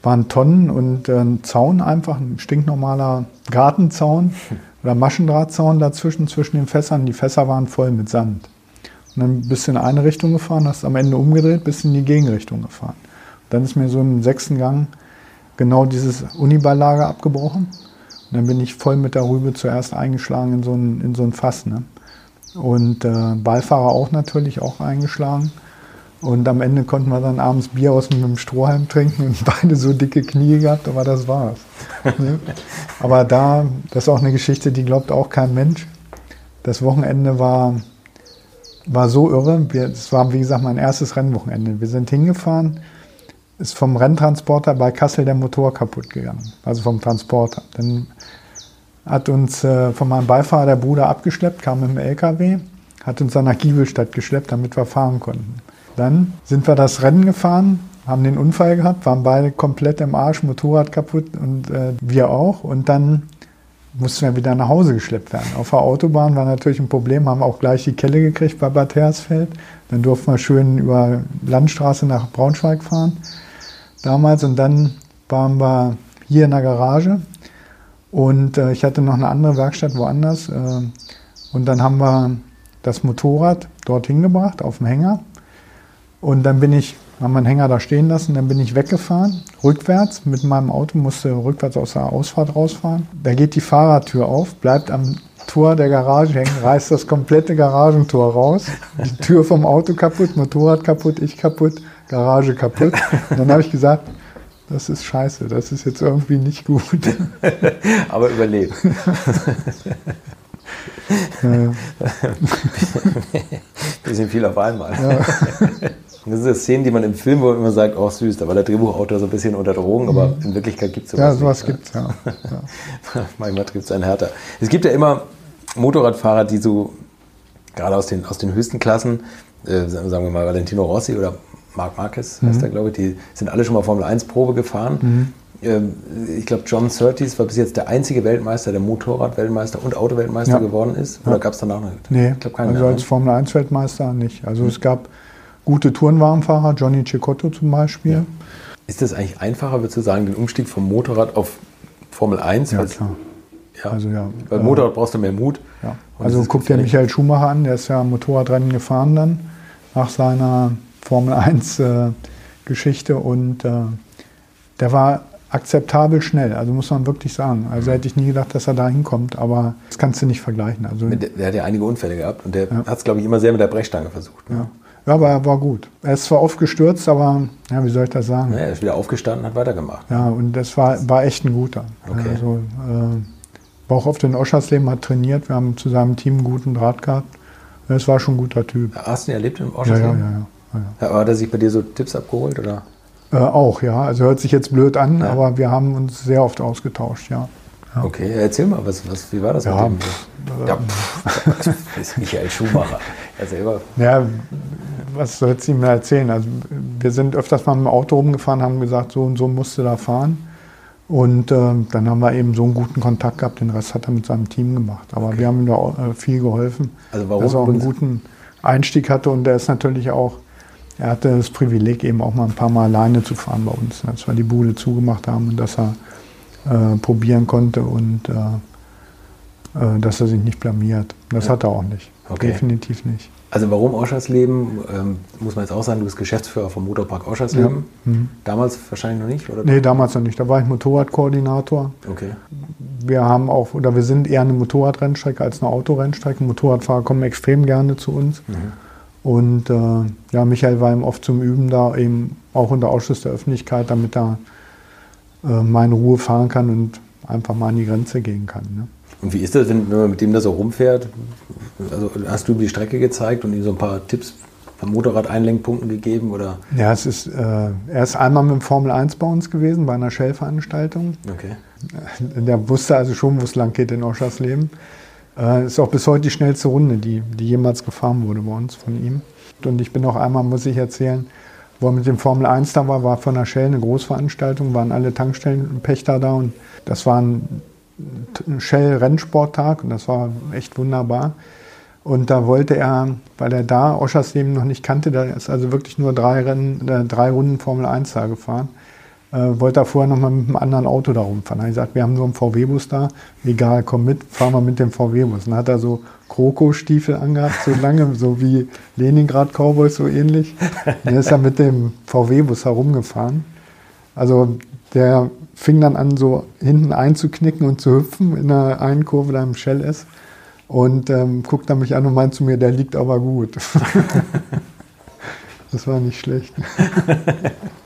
waren Tonnen und äh, ein Zaun einfach, ein stinknormaler Gartenzaun [LAUGHS] oder Maschendrahtzaun dazwischen, zwischen den Fässern. Die Fässer waren voll mit Sand. Und dann bist du in eine Richtung gefahren, hast am Ende umgedreht, bist in die Gegenrichtung gefahren. Dann ist mir so im sechsten Gang genau dieses Uniballlager abgebrochen. Und dann bin ich voll mit der Rübe zuerst eingeschlagen in so ein, in so ein Fass. Ne? Und äh, Beifahrer auch natürlich, auch eingeschlagen. Und am Ende konnten wir dann abends Bier aus einem Strohhalm trinken und [LAUGHS] beide so dicke Knie gehabt, aber das war's. ne? Aber da, das ist auch eine Geschichte, die glaubt auch kein Mensch. Das Wochenende war war so irre. Es war, wie gesagt, mein erstes Rennwochenende. Wir sind hingefahren, ist vom Renntransporter bei Kassel der Motor kaputt gegangen. Also vom Transporter. Dann hat uns äh, von meinem Beifahrer der Bruder abgeschleppt, kam dem LKW, hat uns dann nach Giebelstadt geschleppt, damit wir fahren konnten. Dann sind wir das Rennen gefahren, haben den Unfall gehabt, waren beide komplett im Arsch, Motorrad kaputt und äh, wir auch. Und dann mussten wir wieder nach Hause geschleppt werden. Auf der Autobahn war natürlich ein Problem, haben auch gleich die Kelle gekriegt bei Bad Hersfeld. Dann durften wir schön über Landstraße nach Braunschweig fahren damals. Und dann waren wir hier in der Garage und äh, ich hatte noch eine andere Werkstatt woanders. Äh, und dann haben wir das Motorrad dorthin gebracht, auf dem Hänger. Und dann bin ich, haben wir den Hänger da stehen lassen, dann bin ich weggefahren, rückwärts mit meinem Auto, musste rückwärts aus der Ausfahrt rausfahren. Da geht die Fahrradtür auf, bleibt am Tor der Garage hängen, reißt das komplette Garagentor raus, die Tür vom Auto kaputt, Motorrad kaputt, ich kaputt, Garage kaputt. Und dann habe ich gesagt, das ist scheiße, das ist jetzt irgendwie nicht gut. [LAUGHS] Aber überlebt. Ja, [LAUGHS] Bisschen viel auf einmal. [LAUGHS] Das sind Szenen, die man im Film wo immer sagt, oh süß, da war der Drehbuchautor so ein bisschen unter Drogen, aber in Wirklichkeit gibt es sowas ja sowas ne? gibt es, ja. [LAUGHS] ja. Manchmal trifft es einen härter. Es gibt ja immer Motorradfahrer, die so, gerade aus den, aus den höchsten Klassen, äh, sagen wir mal Valentino Rossi oder Marc Marquez heißt er, glaube ich, die sind alle schon mal Formel 1 Probe gefahren. Ähm, Ich glaube, John Surtees war bis jetzt der einzige Weltmeister, der Motorrad-Weltmeister und Auto-Weltmeister Ja. geworden ist. Oder gab es danach noch? Nee, ich glaube keinen also als ne? Formel 1 Weltmeister nicht. Also es gab gute Tourenwagenfahrer, Johnny Cecotto zum Beispiel. Ist das eigentlich einfacher, würdest du sagen, den Umstieg vom Motorrad auf Formel 1? Ja, klar. Ja. Also ja. Weil äh, Motorrad brauchst du mehr Mut. Ja. Also guck dir. Michael Schumacher an, der ist ja Motorradrennen gefahren dann nach seiner Formel 1 äh, Geschichte und äh, der war akzeptabel schnell, also muss man wirklich sagen. Also hätte ich nie gedacht, dass er da hinkommt, aber das kannst du nicht vergleichen. Also Der, der hat ja einige Unfälle gehabt und der hat es, glaube ich, immer sehr mit der Brechstange versucht. Ne? ja. Ja, aber er war gut. Er ist zwar oft gestürzt, aber ja, wie soll ich das sagen? Ja, er ist wieder aufgestanden, hat weitergemacht. Ja, und das war, war echt ein guter. Okay. Also, äh, war auch auf den Oschersleben, hat trainiert, wir haben zu seinem Team einen guten Draht gehabt. Es war schon ein guter Typ. Hast du ihn erlebt im Ausschuss? ja, ja. ja, ja. Ja, aber hat er sich bei dir so Tipps abgeholt? Oder? Äh, auch, ja. Also hört sich jetzt blöd an, Ja. aber wir haben uns sehr oft ausgetauscht, ja. Ja. Okay, erzähl mal, was, was, wie war das Ja, mit dem? Ja, pff, das ist Michael Schumacher. Er selber. Ja, was soll ich ihm erzählen? Also wir sind öfters mal mit dem Auto rumgefahren, haben gesagt, so und so musste da fahren. Und äh, dann haben wir eben so einen guten Kontakt gehabt, den Rest hat er mit seinem Team gemacht. Aber wir haben ihm da auch, äh, viel geholfen, Also warum dass er auch einen guten Einstieg hatte. Und er ist natürlich auch, er hatte das Privileg, eben auch mal ein paar Mal alleine zu fahren bei uns, als wir die Bude zugemacht haben und dass er äh, probieren konnte und äh, äh, dass er sich nicht blamiert. Das Ja. hat er auch nicht. Okay. Definitiv nicht. Also warum Oschersleben? Ähm, muss man jetzt auch sagen, du bist Geschäftsführer vom Motorpark Oschersleben. Ja. Mhm. Damals wahrscheinlich noch nicht, oder? Nee, damals noch nicht. Da war ich Motorradkoordinator. Okay. Wir haben auch, oder wir sind eher eine Motorradrennstrecke als eine Autorennstrecke. Motorradfahrer kommen extrem gerne zu uns. Und äh, ja, Michael war eben oft zum Üben da, eben auch unter Ausschuss der Öffentlichkeit, damit er äh, mal in Ruhe fahren kann und einfach mal an die Grenze gehen kann. Ne? Und wie ist das, wenn, wenn man mit dem da so rumfährt? Also hast du ihm die Strecke gezeigt und ihm so ein paar Tipps von Motorrad-Einlenkpunkten gegeben? Oder? Ja, es ist, äh, er ist einmal mit dem Formel 1 bei uns gewesen, bei einer Shell-Veranstaltung. Okay. Der wusste also schon, wo es lang geht in Oschersleben. Äh, ist auch bis heute die schnellste Runde, die, die jemals gefahren wurde bei uns von ihm. Und ich bin auch einmal, muss ich erzählen, wo er mit dem Formel 1 da war, war von der Shell eine Großveranstaltung, waren alle Tankstellenpächter da und das war ein Shell-Rennsporttag und das war echt wunderbar. Und da wollte er, weil er da Oschersleben noch nicht kannte, da ist also wirklich nur drei, Rennen, äh, drei Runden Formel 1 da gefahren, äh, wollte er vorher nochmal mit einem anderen Auto da rumfahren. Da habe ich gesagt, wir haben so einen VW-Bus da, egal, komm mit, fahren wir mit dem VW-Bus. Dann hat er so Krokostiefel angehabt, so lange, so wie Leningrad Cowboys, so ähnlich. Dann ist er mit dem VW-Bus herumgefahren. Also der fing dann an, so hinten einzuknicken und zu hüpfen in der einen Kurve, da im Shell ist. Und ähm, guckt dann mich an und meint zu mir, der liegt aber gut. [LAUGHS] das war nicht schlecht. [LAUGHS]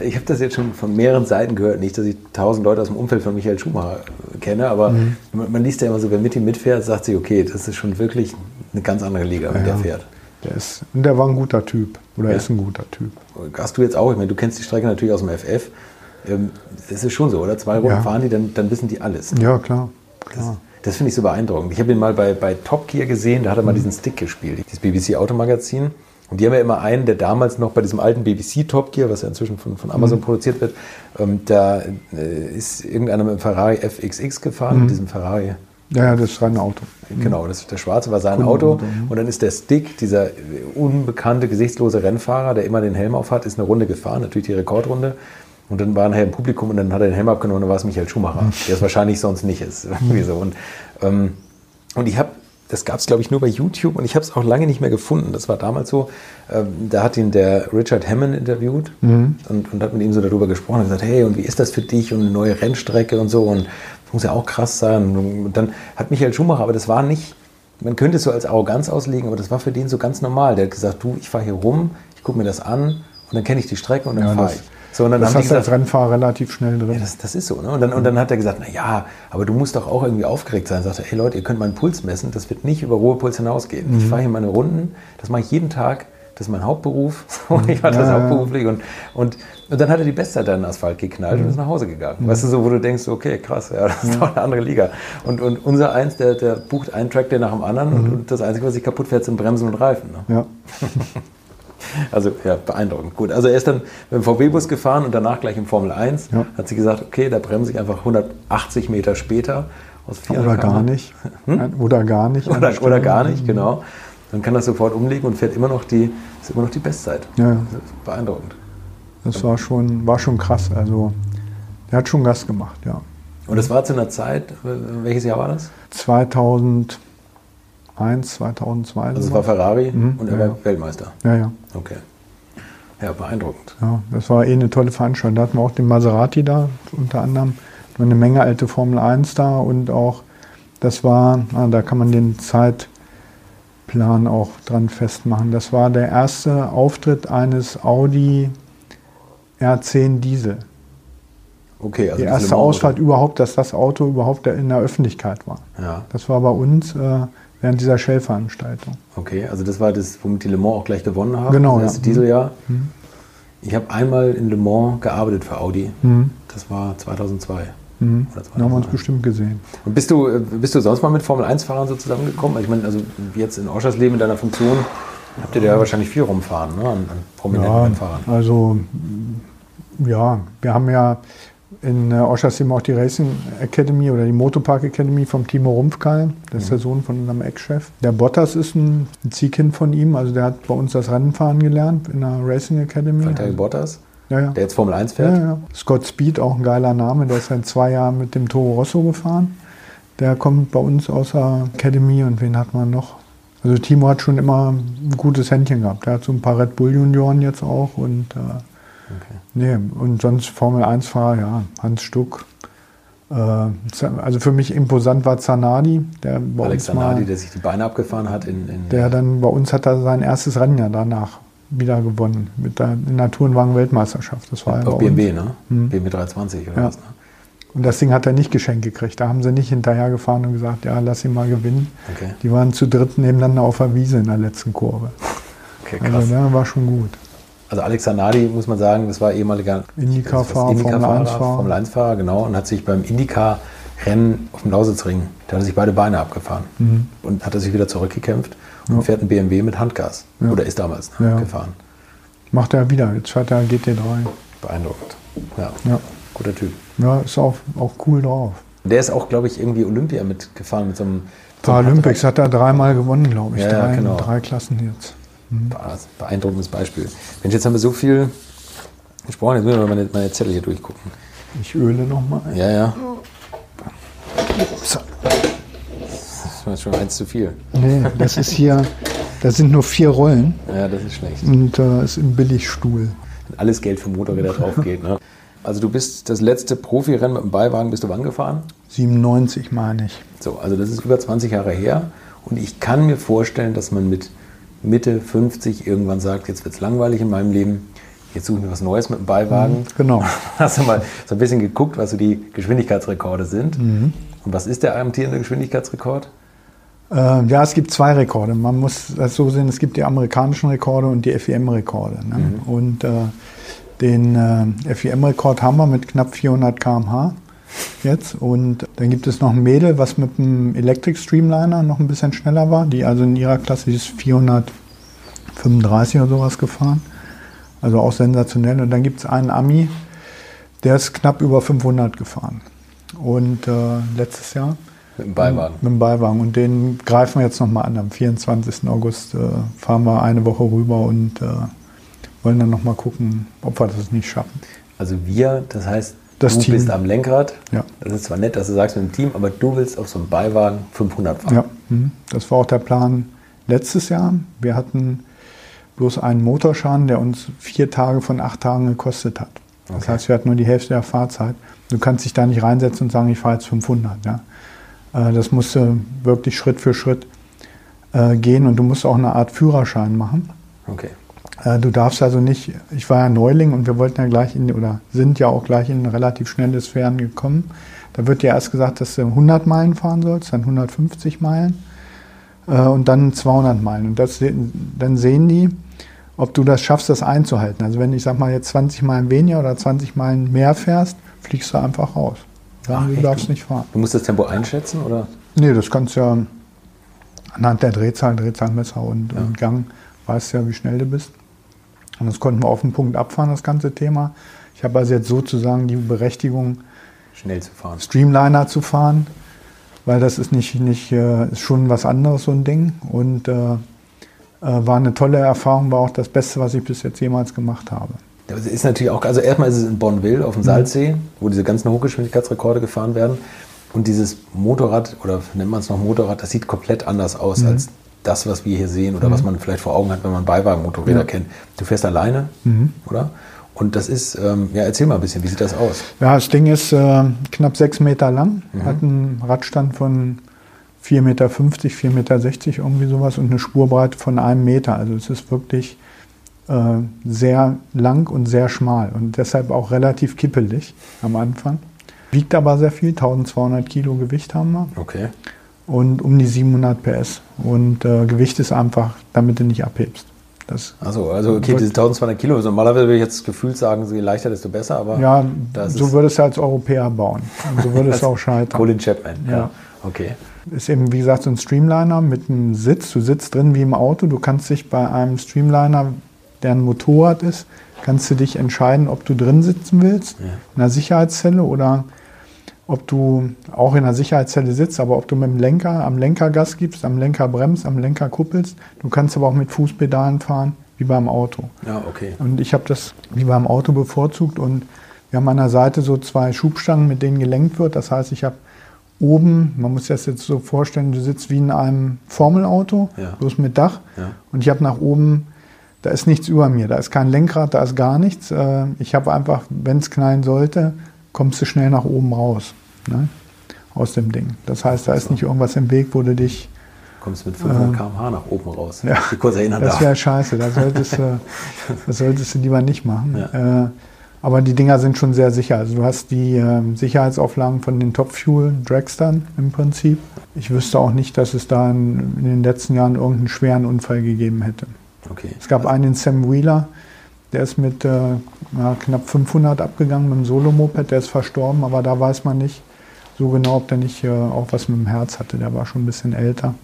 Ich habe das jetzt schon von mehreren Seiten gehört. Nicht, dass ich tausend Leute aus dem Umfeld von Michael Schumacher kenne, aber Mhm. man, man liest ja immer so, wer mit ihm mitfährt, sagt sich, okay, das ist schon wirklich eine ganz andere Liga, der Ja. fährt. Der ist, und der war ein guter Typ. Oder Ja. ist ein guter Typ. Hast du jetzt auch, ich meine, du kennst die Strecke natürlich aus dem FF. Ähm, Das ist schon so, oder? Zwei Runden Ja. fahren die, dann, dann wissen die alles. Ja, klar. Das, klar. das finde ich so beeindruckend. Ich habe ihn mal bei, bei Top Gear gesehen, da hat er Mhm. mal diesen Stick gespielt, dieses BBC Automagazin. Und die haben ja immer einen, der damals noch bei diesem alten BBC Top Gear, was ja inzwischen von, von Amazon Mhm. produziert wird, ähm, da äh, ist irgendeiner mit dem Ferrari FXX gefahren, Mhm. mit diesem Ferrari Ja, ja, das ist sein Auto. Genau, das, der Schwarze war sein Auto. Mhm. Und dann ist der Stick, dieser unbekannte, gesichtslose Rennfahrer, der immer den Helm auf hat, ist eine Runde gefahren, natürlich die Rekordrunde. Und dann war nachher im Publikum und dann hat er den Helm abgenommen und dann war es Michael Schumacher, der es wahrscheinlich sonst nicht ist. [LAUGHS] Irgendwie so. Und, ähm, und ich habe, das gab es glaube ich nur bei YouTube und ich habe es auch lange nicht mehr gefunden. Das war damals so, ähm, da hat ihn der Richard Hammond interviewt und, und hat mit ihm so darüber gesprochen und gesagt, hey, und wie ist das für dich und eine neue Rennstrecke und so und das muss ja auch krass sein. Und dann hat Michael Schumacher, aber das war nicht, man könnte es so als Arroganz auslegen, aber das war für den so ganz normal. Der hat gesagt, du, ich fahre hier rum, ich gucke mir das an und dann kenne ich die Strecke und dann Ja, fahre ich. So, und dann Das haben hast du als gesagt, Rennfahrer relativ schnell drin. ja, das, das ist so. Ne? Und, dann, und dann hat er gesagt, na ja, aber du musst doch auch irgendwie aufgeregt sein. Sagt er, hey Leute, ihr könnt meinen Puls messen, das wird nicht über Ruhepuls hinausgehen. Mhm. Ich fahre hier meine Runden, das mache ich jeden Tag, das ist mein Hauptberuf. [LAUGHS] So, ich mache das Ja, ja. hauptberuflich. Und, und, und dann hat er die Bestzeit an den Asphalt geknallt Mhm. und ist nach Hause gegangen. Weißt du, so, wo du denkst, okay, krass, ja, das ist doch eine andere Liga. Und, und unser Eins, der, der bucht einen Track der nach dem anderen und, und das Einzige, was sich kaputt fährt, sind Bremsen und Reifen. Ne? Ja. [LAUGHS] Also ja, beeindruckend. Gut, also er ist dann mit dem VW-Bus gefahren und danach gleich im Formel 1. Ja. Hat sie gesagt, okay, da bremse ich einfach 180 Meter später aus 400 Oder gar nicht. Oder gar nicht. Hm? Oder, oder gar nicht, genau. Dann kann das sofort umlegen und fährt immer noch die, ist immer noch die Bestzeit. Ja. Das beeindruckend. Das war schon, war schon krass. Also, der hat schon Gas gemacht, ja. Und das war zu einer Zeit, äh, welches Jahr war das? 2001, 2002. Also es war Ferrari Mhm, und er ja, war. Weltmeister. Ja, ja. Okay. Ja, beeindruckend. Ja, das war eh eine tolle Veranstaltung. Da hatten wir auch den Maserati da, unter anderem. Da eine Menge alte Formel 1 da und auch, das war, ah, da kann man den Zeitplan auch dran festmachen. Das war der erste Auftritt eines Audi R10 Diesel. Okay, also Die erste Ausfahrt überhaupt, dass das Auto überhaupt in der Öffentlichkeit war. Ja, Das war bei uns äh, während dieser Shell-Veranstaltung. okay. Also das war das, womit die Le Mans auch gleich gewonnen haben. Genau, Das ja. Dieseljahr. Ich habe einmal in Le Mans gearbeitet für Audi. Mhm. Das war 2002. Mhm. Da haben wir uns 2003. bestimmt gesehen. Und bist du, äh, bist du sonst mal mit Formel-1-Fahrern so zusammengekommen? Ich meine, also jetzt in Oschersleben in deiner Funktion habt ihr da ja wahrscheinlich viel rumfahren, ne? an, an prominenten Ja, Rennfahrern. also ja, wir haben ja in äh, Oschersleben auch die Racing Academy oder die Motopark Academy vom Timo Rumpfkeil. Das ist der Sohn von unserem Ex-Chef. Der Bottas ist ein, ein Ziehkind von ihm. Also der hat bei uns das Rennenfahren gelernt in der Racing Academy. Valtteri Also, Bottas, ja, ja. der jetzt Formel 1 Ja, fährt. ja. Scott Speed, auch ein geiler Name, der ist seit zwei Jahren mit dem Toro Rosso gefahren. Der kommt bei uns aus der Academy und wen hat man noch? Also Timo hat schon immer ein gutes Händchen gehabt. Der hat so ein paar Red Bull Junioren jetzt auch und äh, Okay. nee, und sonst Formel 1 Fahrer, ja, Hans Stuck. Äh, also für mich imposant war Zanardi, der bei Alex uns mal, Zanardi, der sich die Beine abgefahren hat in, in der dann bei uns hat er sein erstes Rennen ja danach wieder gewonnen mit der Tourenwagen-Weltmeisterschaft. Das war ja bei auf uns. BMW, ne? Mhm. BMW 320 oder Ja. was, ne? Und das Ding hat er nicht geschenkt gekriegt. Da haben sie nicht hinterher gefahren und gesagt, ja, lass ihn mal gewinnen. Okay, Die waren zu dritt nebeneinander auf der Wiese in der letzten Kurve. okay krass. Also der war schon gut. Also Alex Zanardi, muss man sagen, das war ehemaliger Indycar-Fahrer, Indycar-Fahrer, Formel-1-Fahrer. Formel 1-Fahrer, genau, und hat sich beim Indycar-Rennen auf dem Lausitzring, da hat er sich beide Beine abgefahren Mhm. und hat er sich wieder zurückgekämpft und Ja. fährt ein BMW mit Handgas. Ja. Oder ist damals ne, Ja. gefahren. Macht er wieder. Jetzt fährt er GT3. Beeindruckend. Ja, Ja, guter Typ. ja ist auch, auch cool drauf. Der ist auch, glaube ich, irgendwie Olympia mitgefahren mit so einem. Paralympics hat er dreimal gewonnen, glaube ich. Ja, ja, drei, genau. drei Klassen jetzt. Be- beeindruckendes Beispiel. Mensch, jetzt haben wir so viel gesprochen, jetzt müssen wir mal meine, meine Zettel hier durchgucken. Ich öle nochmal. Ja, ja. Das war schon eins zu viel. Nee, das ist hier, da sind nur vier Rollen Ja, das ist schlecht. und äh, ist im Billigstuhl. Wenn alles Geld für Motorräder drauf geht. Ne? Also du bist das letzte Profirennen mit dem Beiwagen, bist du wann gefahren? 97 meine ich. So, also das ist über 20 Jahre her. Und ich kann mir vorstellen, dass man mit Mitte 50 irgendwann sagt, jetzt wird es langweilig in meinem Leben, jetzt suche ich mir was Neues mit dem Beiwagen. Genau. [LAUGHS] Hast du mal so ein bisschen geguckt, was so die Geschwindigkeitsrekorde sind? Mhm. Und was ist der amtierende Geschwindigkeitsrekord? Äh, ja, es gibt zwei Rekorde. Man muss das so sehen, es gibt die amerikanischen Rekorde und die FIM-Rekorde. Ne? Mhm. Und äh, den äh, FIM-Rekord haben wir mit knapp 400 km/h jetzt. Und dann gibt es noch ein Mädel, was mit dem Electric Streamliner noch ein bisschen schneller war, die also in ihrer Klasse ist 435 oder sowas gefahren. Also auch sensationell. Und dann gibt es einen Ami, der ist knapp über 500 gefahren. Und äh, letztes Jahr mit dem Beiwagen. Mit dem Beiwagen. Und den greifen wir jetzt nochmal an. Am 24. August äh, fahren wir eine Woche rüber und äh, wollen dann nochmal gucken, ob wir das nicht schaffen. Also wir, das heißt, das du Team. bist am Lenkrad. Ja. Das ist zwar nett, dass du sagst mit dem Team, aber du willst auf so einem Beiwagen 500 fahren. Ja, mhm. das war auch der Plan letztes Jahr. Wir hatten bloß einen Motorschaden, der uns vier Tage von acht Tagen gekostet hat. Das Okay. heißt, wir hatten nur die Hälfte der Fahrzeit. Du kannst dich da nicht reinsetzen und sagen, ich fahre jetzt 500. Ja? Äh, Das musste wirklich Schritt für Schritt äh, gehen und du musst auch eine Art Führerschein machen. Okay. Äh, Du darfst also nicht, ich war ja Neuling und wir wollten ja gleich in, oder sind ja auch gleich in ein relativ schnelles Fern gekommen. Da wird dir erst gesagt, dass du 100 Meilen fahren sollst, dann 150 Meilen äh, und dann 200 Meilen. Und das, dann sehen die, ob du das schaffst, das einzuhalten. Also wenn ich sag mal jetzt 20 Meilen weniger oder 20 Meilen mehr fährst, fliegst du einfach raus. Ja, Ach, du echt? darfst nicht fahren. Du musst das Tempo einschätzen, oder? Nee, das kannst du ja anhand der Drehzahl, Drehzahlmesser und, und Gang, weißt ja, wie schnell du bist. Und das konnten wir auf den Punkt abfahren, das ganze Thema. Ich habe also jetzt sozusagen die Berechtigung, Schnell zu fahren. Streamliner zu fahren, weil das ist nicht, nicht äh, ist schon was anderes, so ein Ding. Und äh, äh, war eine tolle Erfahrung, war auch das Beste, was ich bis jetzt jemals gemacht habe. Das ist natürlich auch, also erstmal ist es in Bonneville auf dem Salzsee, wo diese ganzen Hochgeschwindigkeitsrekorde gefahren werden. Und dieses Motorrad, oder nennt man es noch Motorrad, das sieht komplett anders aus als das, was wir hier sehen oder was man vielleicht vor Augen hat, wenn man Beiwagenmotorräder Ja. kennt. Du fährst alleine, oder? Und das ist, ähm, ja, erzähl mal ein bisschen, wie sieht das aus? Ja, das Ding ist äh, knapp sechs Meter lang, hat einen Radstand von 4,50 Meter, 4,60 Meter irgendwie sowas und eine Spurbreite von einem Meter. Also es ist wirklich äh, sehr lang und sehr schmal und deshalb auch relativ kippelig am Anfang. Wiegt aber sehr viel, 1200 Kilo Gewicht haben wir Okay. Und um die 700 PS. Und äh, Gewicht ist einfach, damit du nicht abhebst. Das, Achso, also okay, diese 1200 Kilo, also normalerweise würde ich jetzt gefühlt sagen, je leichter, desto besser, aber ja, das so würdest du als Europäer bauen. Und so würdest du [LAUGHS] auch scheitern. Colin Chapman. Ja. Ja. Okay. ist eben, wie gesagt, so ein Streamliner mit einem Sitz. Du sitzt drin wie im Auto. Du kannst dich bei einem Streamliner, der ein Motorrad ist, kannst du dich entscheiden, ob du drin sitzen willst, in einer Sicherheitszelle oder ob du auch in einer Sicherheitszelle sitzt, aber ob du mit dem Lenker am Lenker Gas gibst, am Lenker bremst, am Lenker kuppelst. Du kannst aber auch mit Fußpedalen fahren, wie beim Auto. Ja, okay. Und ich habe das wie beim Auto bevorzugt und wir haben an der Seite so zwei Schubstangen, mit denen gelenkt wird. Das heißt, ich habe oben, man muss sich das jetzt so vorstellen, du sitzt wie in einem Formelauto, Ja. bloß mit Dach. Ja. Und ich habe nach oben, da ist nichts über mir, da ist kein Lenkrad, da ist gar nichts. Äh, Ich habe einfach, wenn es knallen sollte, kommst du schnell nach oben raus. Ne? Aus dem Ding. Das heißt, da ist nicht irgendwas im Weg, wo du dich Kommst mit 500 km/h nach oben raus. Ja. Ich kurz erinnern Das wäre scheiße, das solltest, du, [LAUGHS] das solltest du lieber nicht machen. Ja. Äh, aber die Dinger sind schon sehr sicher. Also du hast die ähm, Sicherheitsauflagen von den Top Fuel Dragstern im Prinzip. Ich wüsste auch nicht, dass es da in, in den letzten Jahren irgendeinen schweren Unfall gegeben hätte. Okay. Es gab einen Sam Wheeler, der ist mit äh, knapp 500 abgegangen mit dem Solomoped, der ist verstorben, aber da weiß man nicht so genau, ob der nicht äh, auch was mit dem Herz hatte. Der war schon ein bisschen älter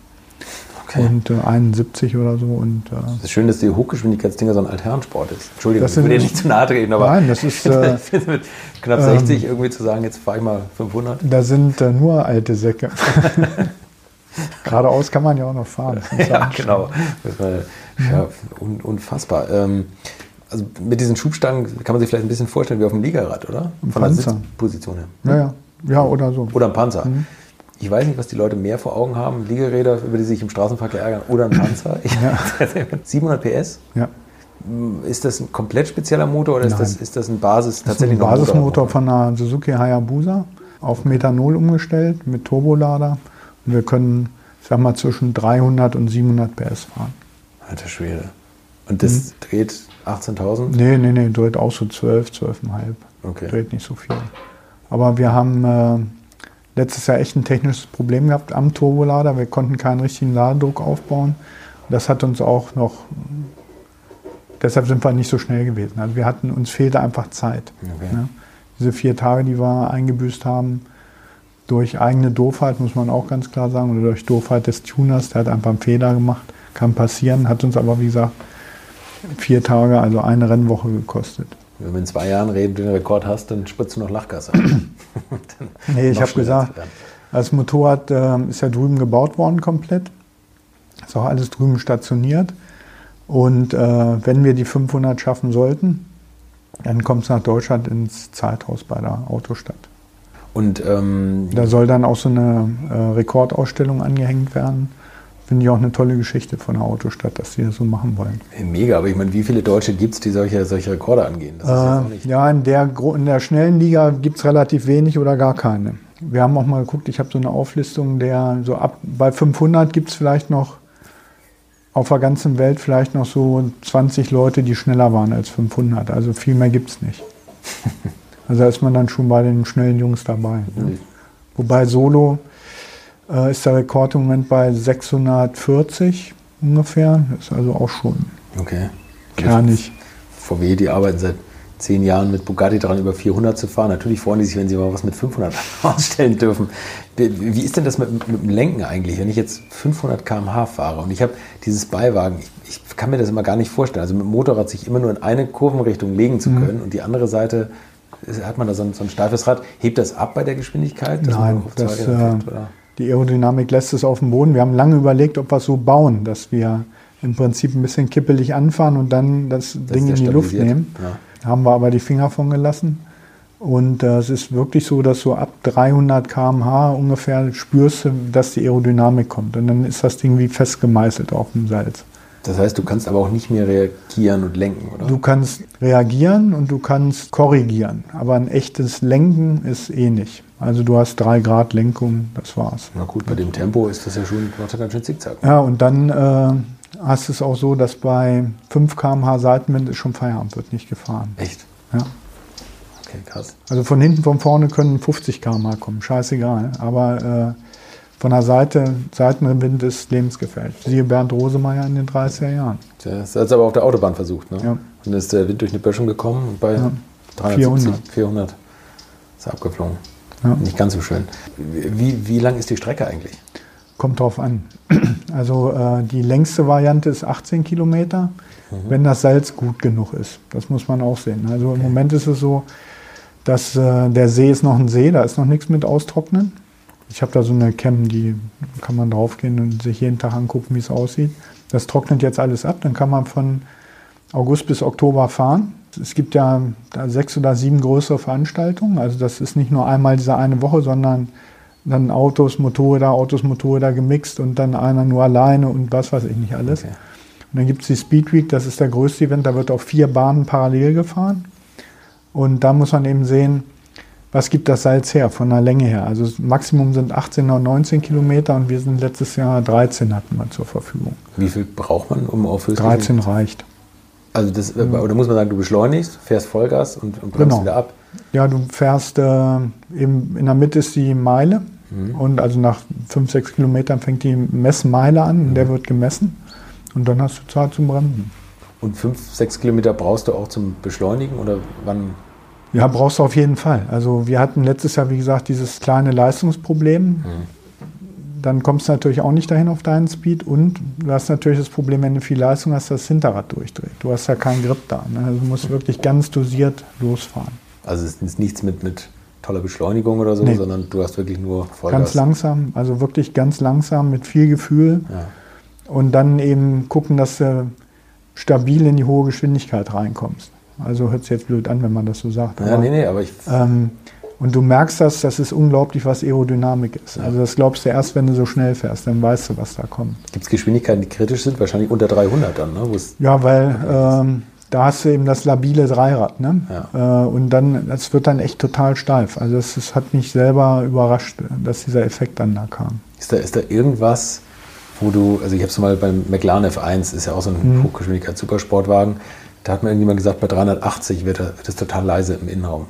okay. und äh, 71 oder so und äh, Es ist schön, dass die Hochgeschwindigkeitsdinger so ein Altherrensport ist. Entschuldigung, Das ich will sind- dir nicht zu nahe treten, aber Nein, das ist, [LAUGHS] äh, mit knapp ähm, 60 irgendwie zu sagen, jetzt fahre ich mal 500. Da sind äh, nur alte Säcke. [LAUGHS] Geradeaus kann man ja auch noch fahren. Das Ja, genau. Das war, ja, un, unfassbar. Ähm, also mit diesen Schubstangen kann man sich vielleicht ein bisschen vorstellen wie auf dem Liegerad, oder? Von der. Sitzposition her. Ja, ja. Ja, oder so. Oder ein Panzer. Mhm. Ich weiß nicht, was die Leute mehr vor Augen haben. Liegeräder, über die sich im Straßenverkehr ärgern, oder ein Panzer. [LAUGHS] Ich, 700 [LAUGHS] PS. Ja. Ist das ein komplett spezieller Motor oder ist das, ist das ein Basis, Das ist ein Basismotor von einer Suzuki Hayabusa auf Methanol umgestellt mit Turbolader. Und wir können, ich sag mal, zwischen 300 und 700 PS fahren. Alter Schwede. Und das Mhm. dreht 18.000? Nee, nee, nee, dreht auch so 12, 12,5. Okay. Dreht nicht so viel. Aber wir haben äh, letztes Jahr echt ein technisches Problem gehabt am Turbolader. Wir konnten keinen richtigen Ladedruck aufbauen. Das hat uns auch noch, deshalb sind wir nicht so schnell gewesen. Also wir hatten, uns fehlte einfach Zeit. Okay. Ne? Diese vier Tage, die wir eingebüßt haben, durch eigene Doofheit, muss man auch ganz klar sagen, oder durch Doofheit des Tuners, der hat einfach einen Fehler gemacht, kann passieren, hat uns aber, wie gesagt, vier Tage, also eine Rennwoche gekostet. Wenn wir in zwei Jahren reden, du den Rekord hast, dann spritzt du noch Lachgas [CLEARS THROAT] an. [LAUGHS] nee, ich habe gesagt, das Motorrad äh, ist ja drüben gebaut worden komplett. Ist auch alles drüben stationiert. Und äh, wenn wir die 500 schaffen sollten, dann kommt es nach Deutschland ins Zeithaus bei der Autostadt. Und ähm, da soll dann auch so eine äh, Rekordausstellung angehängt werden. Finde ich auch eine tolle Geschichte von der Autostadt, dass sie das so machen wollen. Mega, aber ich meine, wie viele Deutsche gibt es, die solche, solche Rekorde angehen? Äh, ja, in der, in der schnellen Liga gibt es relativ wenig oder gar keine. Wir haben auch mal geguckt, ich habe so eine Auflistung, der so ab bei 500 gibt es vielleicht noch auf der ganzen Welt vielleicht noch so 20 Leute, die schneller waren als 500. Also viel mehr gibt es nicht. [LAUGHS] Also da ist man dann schon bei den schnellen Jungs dabei. Ne? Wobei Solo äh, ist der Rekord im Moment bei 640 ungefähr. Das ist also auch schon okay. kernig. VW, die arbeiten seit zehn Jahren mit Bugatti dran, über 400 zu fahren. Natürlich freuen die sich, wenn sie mal was mit 500 [LAUGHS] ausstellen dürfen. Wie ist denn das mit, mit dem Lenken eigentlich, wenn ich jetzt 500 km/h fahre und ich habe dieses Beiwagen, ich, ich, kann mir das immer gar nicht vorstellen. Also mit dem Motorrad sich immer nur in eine Kurvenrichtung legen zu mhm. können mhm. und die andere Seite hat man da so ein, so ein steifes Rad. Hebt das ab bei der Geschwindigkeit? Nein, das, äh, die Aerodynamik lässt es auf dem Boden. Wir haben lange überlegt, ob wir es so bauen, dass wir im Prinzip ein bisschen kippelig anfahren und dann das, das Ding in die Luft nehmen. Ja. Haben wir aber die Finger von gelassen. Und äh, es ist wirklich so, dass so ab 300 km/h ungefähr spürst du, dass die Aerodynamik kommt. Und dann ist das Ding wie festgemeißelt auf dem Salz. Das heißt, du kannst aber auch nicht mehr reagieren und lenken, oder? Du kannst reagieren und du kannst korrigieren. Aber ein echtes Lenken ist eh nicht. Also du hast drei Grad Lenkung, das war's. Na gut, bei dem Tempo ist das ja schon, macht ganz schön zickzack. Ja, und dann äh, hast du es auch so, dass bei 5 km/h Seitenwind ist schon Feierabend, wird nicht gefahren. Echt? Ja. Okay, krass. Also von hinten, von vorne können 50 km/h kommen, scheißegal. Aber äh, von der Seite, Seitenwind ist lebensgefährlich. Siehe Bernd Rosemeyer in den 30er Jahren. Das hat es aber auf der Autobahn versucht. Ne? Ja. Und dann ist der Wind durch eine Böschung gekommen und bei ja. 370, 400. 400 ist er abgeflogen. Ja. Nicht ganz so schön. Wie, wie lang ist die Strecke eigentlich? Kommt drauf an. [CLEARS THROAT] Also äh, die längste Variante ist 18 Kilometer, mhm. wenn das Salz gut genug ist. Das muss man auch sehen. Also okay. im Moment ist es so, dass äh, der See ist noch ein See, da ist noch nichts mit austrocknen. Ich habe da so eine Cam, die kann man draufgehen und sich jeden Tag angucken, wie es aussieht. Das trocknet jetzt alles ab, dann kann man von August bis Oktober fahren. Es gibt ja sechs oder sieben größere Veranstaltungen. Also das ist nicht nur einmal diese eine Woche, sondern dann Autos, Motorräder, Autos, Motorräder gemixt und dann einer nur alleine und was weiß ich nicht alles. Okay. Und dann gibt es die Speed Week, das ist der größte Event, da wird auf vier Bahnen parallel gefahren. Und da muss man eben sehen, was gibt das Salz her von der Länge her? Also das Maximum sind 18 oder 19 Kilometer und wir sind letztes Jahr 13 hatten wir zur Verfügung. Wie viel braucht man, um auf 13 reicht. Also das, ja. oder muss man sagen, du beschleunigst, fährst Vollgas und, und bremst genau. wieder ab? Ja, du fährst äh, eben in der Mitte ist die Meile mhm. und also nach 5, 6 Kilometern fängt die Messmeile an und mhm. der wird gemessen und dann hast du Zeit zum Bremsen. Und 5, 6 Kilometer brauchst du auch zum Beschleunigen oder wann ja, brauchst du auf jeden Fall. Also wir hatten letztes Jahr, wie gesagt, dieses kleine Leistungsproblem. Mhm. Dann kommst du natürlich auch nicht dahin auf deinen Speed und du hast natürlich das Problem, wenn du viel Leistung hast, dass das Hinterrad durchdreht. Du hast ja keinen Grip da. Ne? Also du musst wirklich ganz dosiert losfahren. Also es ist nichts mit, mit toller Beschleunigung oder so, nee. sondern du hast wirklich nur Vollgas. Ganz langsam, also wirklich ganz langsam mit viel Gefühl. Ja. Und dann eben gucken, dass du stabil in die hohe Geschwindigkeit reinkommst. Also hört sich jetzt blöd an, wenn man das so sagt. Ja, aber, nee, nee, aber ich. Ähm, und du merkst das, das ist unglaublich, was Aerodynamik ist. Also das glaubst du erst, wenn du so schnell fährst, dann weißt du, was da kommt. Gibt es Geschwindigkeiten, die kritisch sind? Wahrscheinlich unter 300 dann, ne? ja, weil ähm, da hast du eben das labile Dreirad. Ne? Ja. Äh, und dann, das wird dann echt total steif. Also das, das, hat mich selber überrascht, dass dieser Effekt dann da kam. Ist da, ist da irgendwas, wo du, also ich habe es mal beim McLaren F1, ist ja auch so ein mhm. Hochgeschwindigkeits-Supersportwagen, da hat mir irgendjemand gesagt, bei 380 wird, das total leise im Innenraum.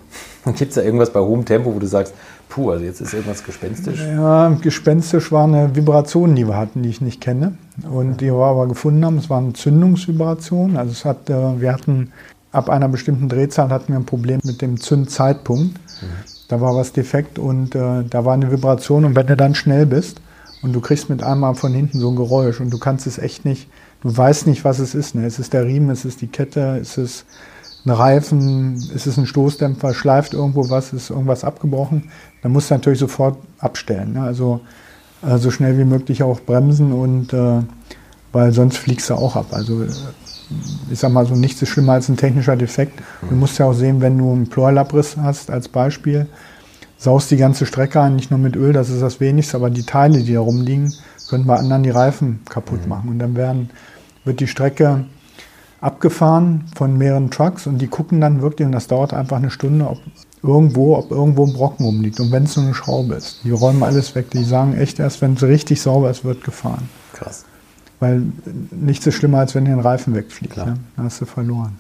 [LAUGHS] Gibt es da irgendwas bei hohem Tempo, wo du sagst, Puh, also jetzt ist irgendwas gespenstisch. Ja, gespenstisch war eine Vibration, die wir hatten, die ich nicht kenne. Und die wir aber gefunden haben, es war eine Zündungsvibration. Also es hat, äh, wir hatten ab einer bestimmten Drehzahl hatten wir ein Problem mit dem Zündzeitpunkt. Mhm. Da war was defekt und äh, da war eine Vibration. Und wenn du dann schnell bist und du kriegst mit einmal von hinten so ein Geräusch und du kannst es echt nicht, du weißt nicht, was es ist. Ne? Es ist der Riemen, es ist die Kette, es ist ein Reifen, ist es ein Stoßdämpfer, schleift irgendwo was, ist irgendwas abgebrochen, dann musst du natürlich sofort abstellen. Ne? Also äh, so schnell wie möglich auch bremsen und äh, weil sonst fliegst du auch ab. Also äh, ich sag mal so, nichts ist schlimmer als ein technischer Defekt. Du musst ja auch sehen, wenn du einen Pleuelabriss hast als Beispiel, saust die ganze Strecke ein, nicht nur mit Öl, das ist das wenigste, aber die Teile, die da rumliegen, können bei anderen die Reifen kaputt mhm. machen. Und dann werden, wird die Strecke abgefahren von mehreren Trucks und die gucken dann wirklich, und das dauert einfach eine Stunde, ob irgendwo, ob irgendwo ein Brocken rumliegt. Und wenn es nur eine Schraube ist, die räumen alles weg. Die sagen echt erst, wenn es richtig sauber ist, wird gefahren. Krass. Weil nichts ist schlimmer, als wenn dir ein Reifen wegfliegt. Ne? Da hast du verloren.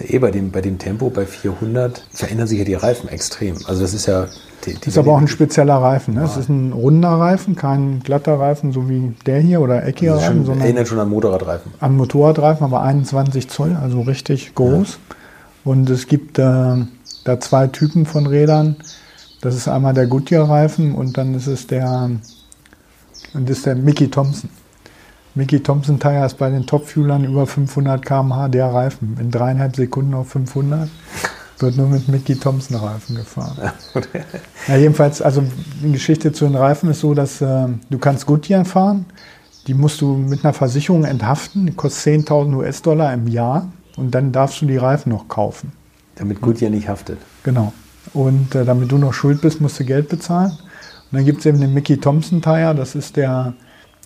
Ist ja eh bei dem, bei dem Tempo, bei 400, verändern sich ja die Reifen extrem. Also das ist ja... Die, die das ist aber auch ein spezieller Reifen. Ne? Es ist ein runder Reifen, kein glatter Reifen, so wie der hier oder eckiger also Reifen. Sondern erinnert schon an Motorradreifen. An Motorradreifen, aber 21 Zoll, also richtig groß. Ja. Und es gibt äh, da zwei Typen von Rädern. Das ist einmal der Goodyear-Reifen und dann ist es der, und ist der Mickey Thompson. Mickey Thompson Tire ist bei den Top-Fuelern über 500 km/h der Reifen. In dreieinhalb Sekunden auf 500 wird nur mit Mickey Thompson Reifen gefahren. ja, jedenfalls, also die Geschichte zu den Reifen ist so, dass äh, du kannst Goodyear fahren. Die musst du mit einer Versicherung enthaften. Die kostet 10.000 US-Dollar im Jahr und dann darfst du die Reifen noch kaufen. Damit Goodyear nicht haftet. Genau. Und äh, damit du noch schuld bist, musst du Geld bezahlen. Und dann gibt es eben den Mickey Thompson Tire. Das ist der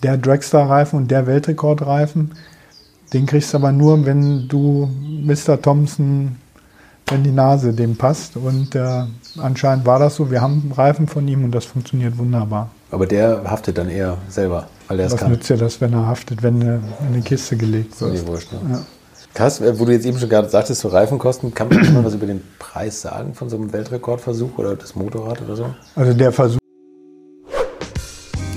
der Dragster-Reifen und der Weltrekordreifen, den kriegst du aber nur, wenn du Mr. Thompson, wenn die Nase dem passt. Und äh, anscheinend war das so. Wir haben Reifen von ihm und das funktioniert wunderbar. Aber der haftet dann eher selber, weil er es kann. Was nützt ja das, wenn er haftet, wenn eine, in eine Kiste gelegt wird? So wurscht, ne? ja. Krass, äh, wo du jetzt eben schon gerade sagtest, so Reifenkosten, kann man [CLEARS THROAT] mal was über den Preis sagen von so einem Weltrekordversuch oder das Motorrad oder so? Also der Versuch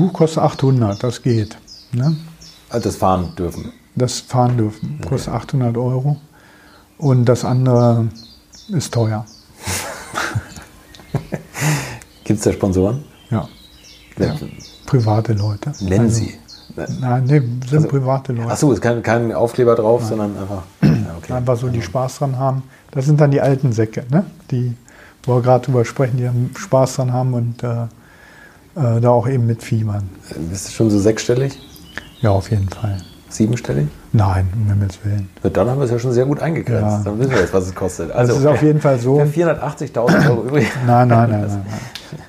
Buch kostet 800, das geht. Ne? Also das fahren dürfen? Das fahren dürfen, kostet okay. 800 Euro. Und das andere ist teuer. [LAUGHS] Gibt es da Sponsoren? Ja. ja. Private Leute. Nennen also, Sie. Nein, nee, sind also, private Leute. Achso, es ist kein, kein Aufkleber drauf, Nein. sondern einfach. Ja, [CLEARS THROAT] okay. Einfach so, die Spaß dran haben. Das sind dann die alten Säcke, ne? die, wo wir gerade drüber sprechen, die Spaß dran haben und äh, da auch eben mit Fiebern. Bist du schon so sechsstellig? Ja, auf jeden Fall. Siebenstellig? Nein, um Himmels Willen. Dann haben wir es ja schon sehr gut eingegrenzt. Ja. Dann wissen wir jetzt, was es kostet. Also, also es ist auf jeden Fall so. 480.000 Euro übrig. Nein, nein, nein, nein, nein.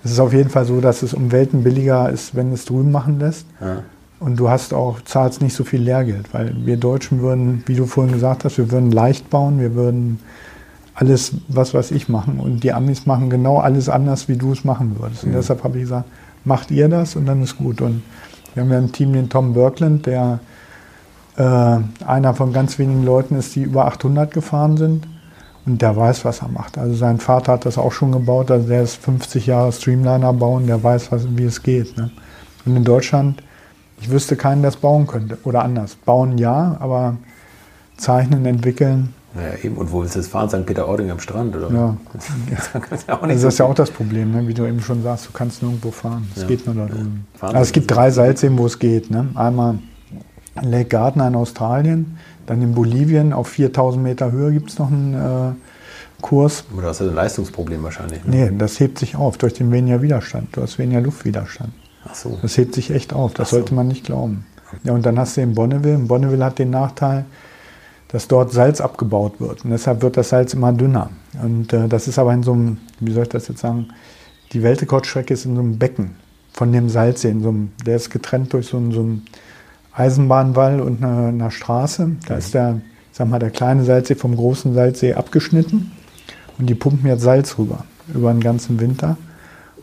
Es ist auf jeden Fall so, dass es um Welten billiger ist, wenn es drüben machen lässt. Ja. Und du hast auch, zahlst nicht so viel Lehrgeld, weil wir Deutschen würden, wie du vorhin gesagt hast, wir würden leicht bauen, wir würden alles, was weiß ich, machen. Und die Amis machen genau alles anders, wie du es machen würdest. Und mhm. deshalb habe ich gesagt, macht ihr das und dann ist gut. Und wir haben ja im Team den Tom Birkland, der äh, einer von ganz wenigen Leuten ist, die über 800 gefahren sind. Und der weiß, was er macht. Also sein Vater hat das auch schon gebaut. Also der ist 50 Jahre Streamliner bauen, der weiß, was, wie es geht. Ne? Und in Deutschland, ich wüsste keinen, der es bauen könnte. Oder anders. Bauen ja, aber zeichnen, entwickeln. Naja, eben. Und wo willst du das fahren? St. Peter-Ording am Strand? Oder? Ja. [LAUGHS] das, ja also das ist ja auch das Problem, ne? wie du eben schon sagst, du kannst nirgendwo fahren. Es ja. geht nur da drüben. Ja. Also es gibt drei Salzseen, wo es geht. Ne? Einmal Lake Gardner in Australien, dann in Bolivien auf 4000 Meter Höhe gibt es noch einen äh, Kurs. Du hast ja ein Leistungsproblem wahrscheinlich. Ne? Nee, das hebt sich auf durch den weniger Widerstand. Du hast weniger Luftwiderstand. Ach so. Das hebt sich echt auf, das Ach sollte so. man nicht glauben. Ja, und dann hast du in Bonneville. Bonneville hat den Nachteil, dass dort Salz abgebaut wird. Und deshalb wird das Salz immer dünner. Und äh, das ist aber in so einem, wie soll ich das jetzt sagen, die Weltrekordstrecke ist in so einem Becken von dem Salzsee. In so einem, der ist getrennt durch so ein, so ein Eisenbahnwall und einer, einer Straße. Da ist der, sag mal, der kleine Salzsee vom großen Salzsee abgeschnitten und die pumpen jetzt Salz rüber über den ganzen Winter.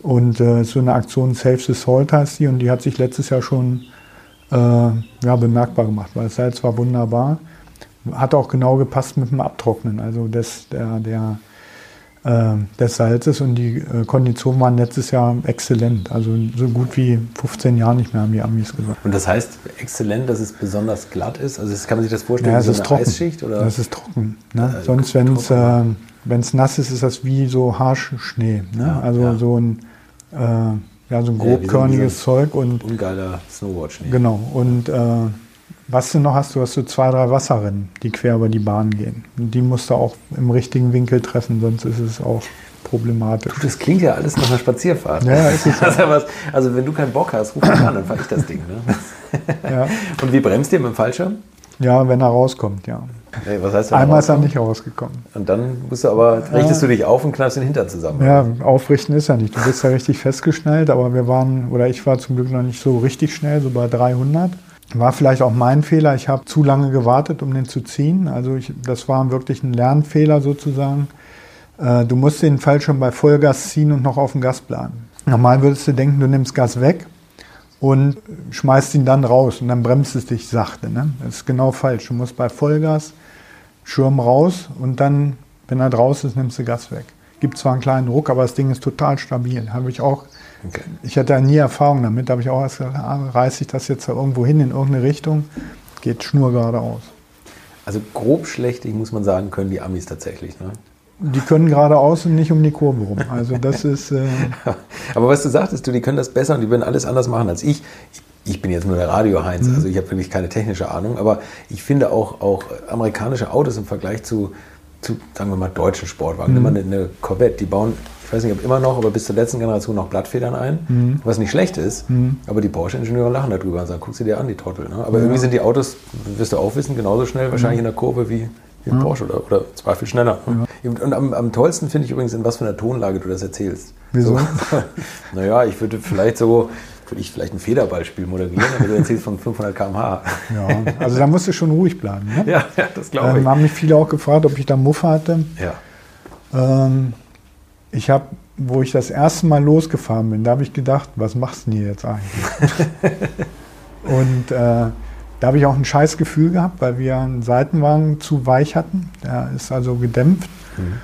Und äh, so eine Aktion Save the Salt heißt die und die hat sich letztes Jahr schon äh, ja, bemerkbar gemacht, weil das Salz war wunderbar. Hat auch genau gepasst mit dem Abtrocknen, also des, der, der äh, des Salzes und die äh, Konditionen waren letztes Jahr exzellent. Also so gut wie 15 Jahre nicht mehr, haben die Amis gesagt. Und das heißt exzellent, dass es besonders glatt ist? Also kann man sich das vorstellen ja, wie so eine trocken. Eisschicht? Oder? Das ist trocken. Ne? Äh, Sonst, wenn es äh, wenn's nass ist, ist das wie so Haarschnee. Ne? Ja, also ja. so ein äh, ja, so ein grobkörniges so Zeug und ungeiler Snowboard-Schnee. Genau. Und äh, was du noch hast, du hast so zwei, drei Wasserrennen, die quer über die Bahn gehen. Und die musst du auch im richtigen Winkel treffen, sonst ist es auch problematisch. Du, das klingt ja alles nach einer Spazierfahrt. Ja, ist es [LAUGHS] also, was, also wenn du keinen Bock hast, ruf mich an, dann fahre ich das Ding. Ne? [LAUGHS] Ja. Und wie bremst ihr mit dem Fallschirm? Ja, wenn er rauskommt, ja. Hey, was heißt, Einmal ist er nicht rausgekommen. Und dann musst du aber, richtest ja. du dich auf und kneifst den Hintern zusammen. Ja, aufrichten ist ja nicht. Du bist ja richtig festgeschnallt, aber wir waren, oder ich war zum Glück noch nicht so richtig schnell, so bei 300. War vielleicht auch mein Fehler. Ich habe zu lange gewartet, um den zu ziehen. Also ich, das war wirklich ein Lernfehler sozusagen. Äh, du musst den Fallschirm bei Vollgas ziehen und noch auf den Gas planen. Normal würdest du denken, du nimmst Gas weg und schmeißt ihn dann raus und dann bremst es dich sachte. Ne? Das ist genau falsch. Du musst bei Vollgas Schirm raus und dann, wenn er draußen ist, nimmst du Gas weg. Gibt zwar einen kleinen Ruck, aber das Ding ist total stabil. Habe ich auch Okay. Ich hatte nie Erfahrung damit, da habe ich auch erst gesagt, ah, reiße ich das jetzt da irgendwo hin in irgendeine Richtung, geht Schnur geradeaus. Also grob schlechtig, muss man sagen, können die Amis tatsächlich. Ne? Die können geradeaus und nicht um die Kurve rum. Also das [LAUGHS] ist. Äh Aber was du sagtest, du, die können das besser und die würden alles anders machen als ich. Ich bin jetzt nur der Radio-Heinz, mhm. also ich habe wirklich keine technische Ahnung, aber ich finde auch, auch amerikanische Autos im Vergleich zu, zu, sagen wir mal, deutschen Sportwagen, mhm. immer eine, eine Corvette, die bauen ich weiß nicht, ob immer noch, aber bis zur letzten Generation noch Blattfedern ein, mhm. was nicht schlecht ist. Mhm. Aber die Porsche-Ingenieure lachen darüber und sagen, guck sie dir an, die Trottel. Ne? Aber ja. irgendwie sind die Autos, wirst du auch wissen, genauso schnell wahrscheinlich in der Kurve wie, wie ein Porsche oder, oder zwar viel schneller. Ja. Und am, am, tollsten finde ich übrigens, in was für einer Tonlage du das erzählst. Wieso? So, [LAUGHS] naja, ich würde vielleicht so, würde ich vielleicht ein Federballspiel moderieren, aber du erzählst von 500 km/h. Ja, also da musst du schon ruhig bleiben. Ne? Ja, ja, das glaube ich. Ähm, haben mich viele auch gefragt, ob ich da Muff hatte. Ja. Ähm, ich habe, wo ich das erste Mal losgefahren bin, da habe ich gedacht, was machst du denn hier jetzt eigentlich? [LAUGHS] und äh, da habe ich auch ein scheiß Gefühl gehabt, weil wir einen Seitenwagen zu weich hatten. Der ist also gedämpft. Mhm.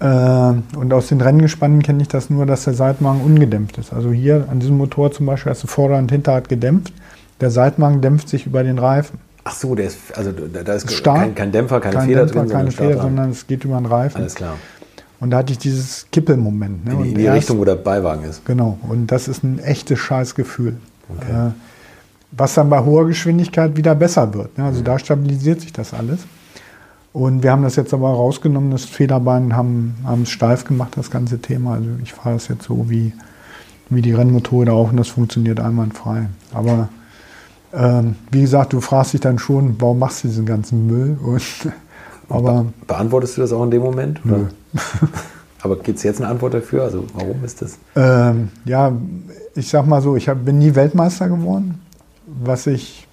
Äh, und aus den Renngespannen kenne ich das nur, dass der Seitenwagen ungedämpft ist. Also hier an diesem Motor zum Beispiel hast du Vorder- und Hinterrad gedämpft. Der Seitenwagen dämpft sich über den Reifen. Ach so, der ist, also da ist kein, kein, Dämpfer, keine kein Feder Dämpfer, drin, keine Feder, sondern es geht über den Reifen. Alles klar. Und da hatte ich dieses Kippelmoment. Ne? In die, in die Richtung, wo der Beiwagen ist. Genau. Und das ist ein echtes Scheißgefühl. Okay. Äh, was dann bei hoher Geschwindigkeit wieder besser wird. Ne? Also da stabilisiert sich das alles. Und wir haben das jetzt aber rausgenommen, das Federbein, haben, haben es steif gemacht, das ganze Thema. Also ich fahre das jetzt so wie, wie die Rennmotorräder auch und das funktioniert einwandfrei. Aber ähm, wie gesagt, du fragst dich dann schon, warum machst du diesen ganzen Müll? Und, aber Beantwortest du das auch in dem Moment? [LAUGHS] Aber gibt es jetzt eine Antwort dafür? Also warum ist das? Ähm, ja, ich sag mal so, ich hab, bin nie Weltmeister geworden, was ich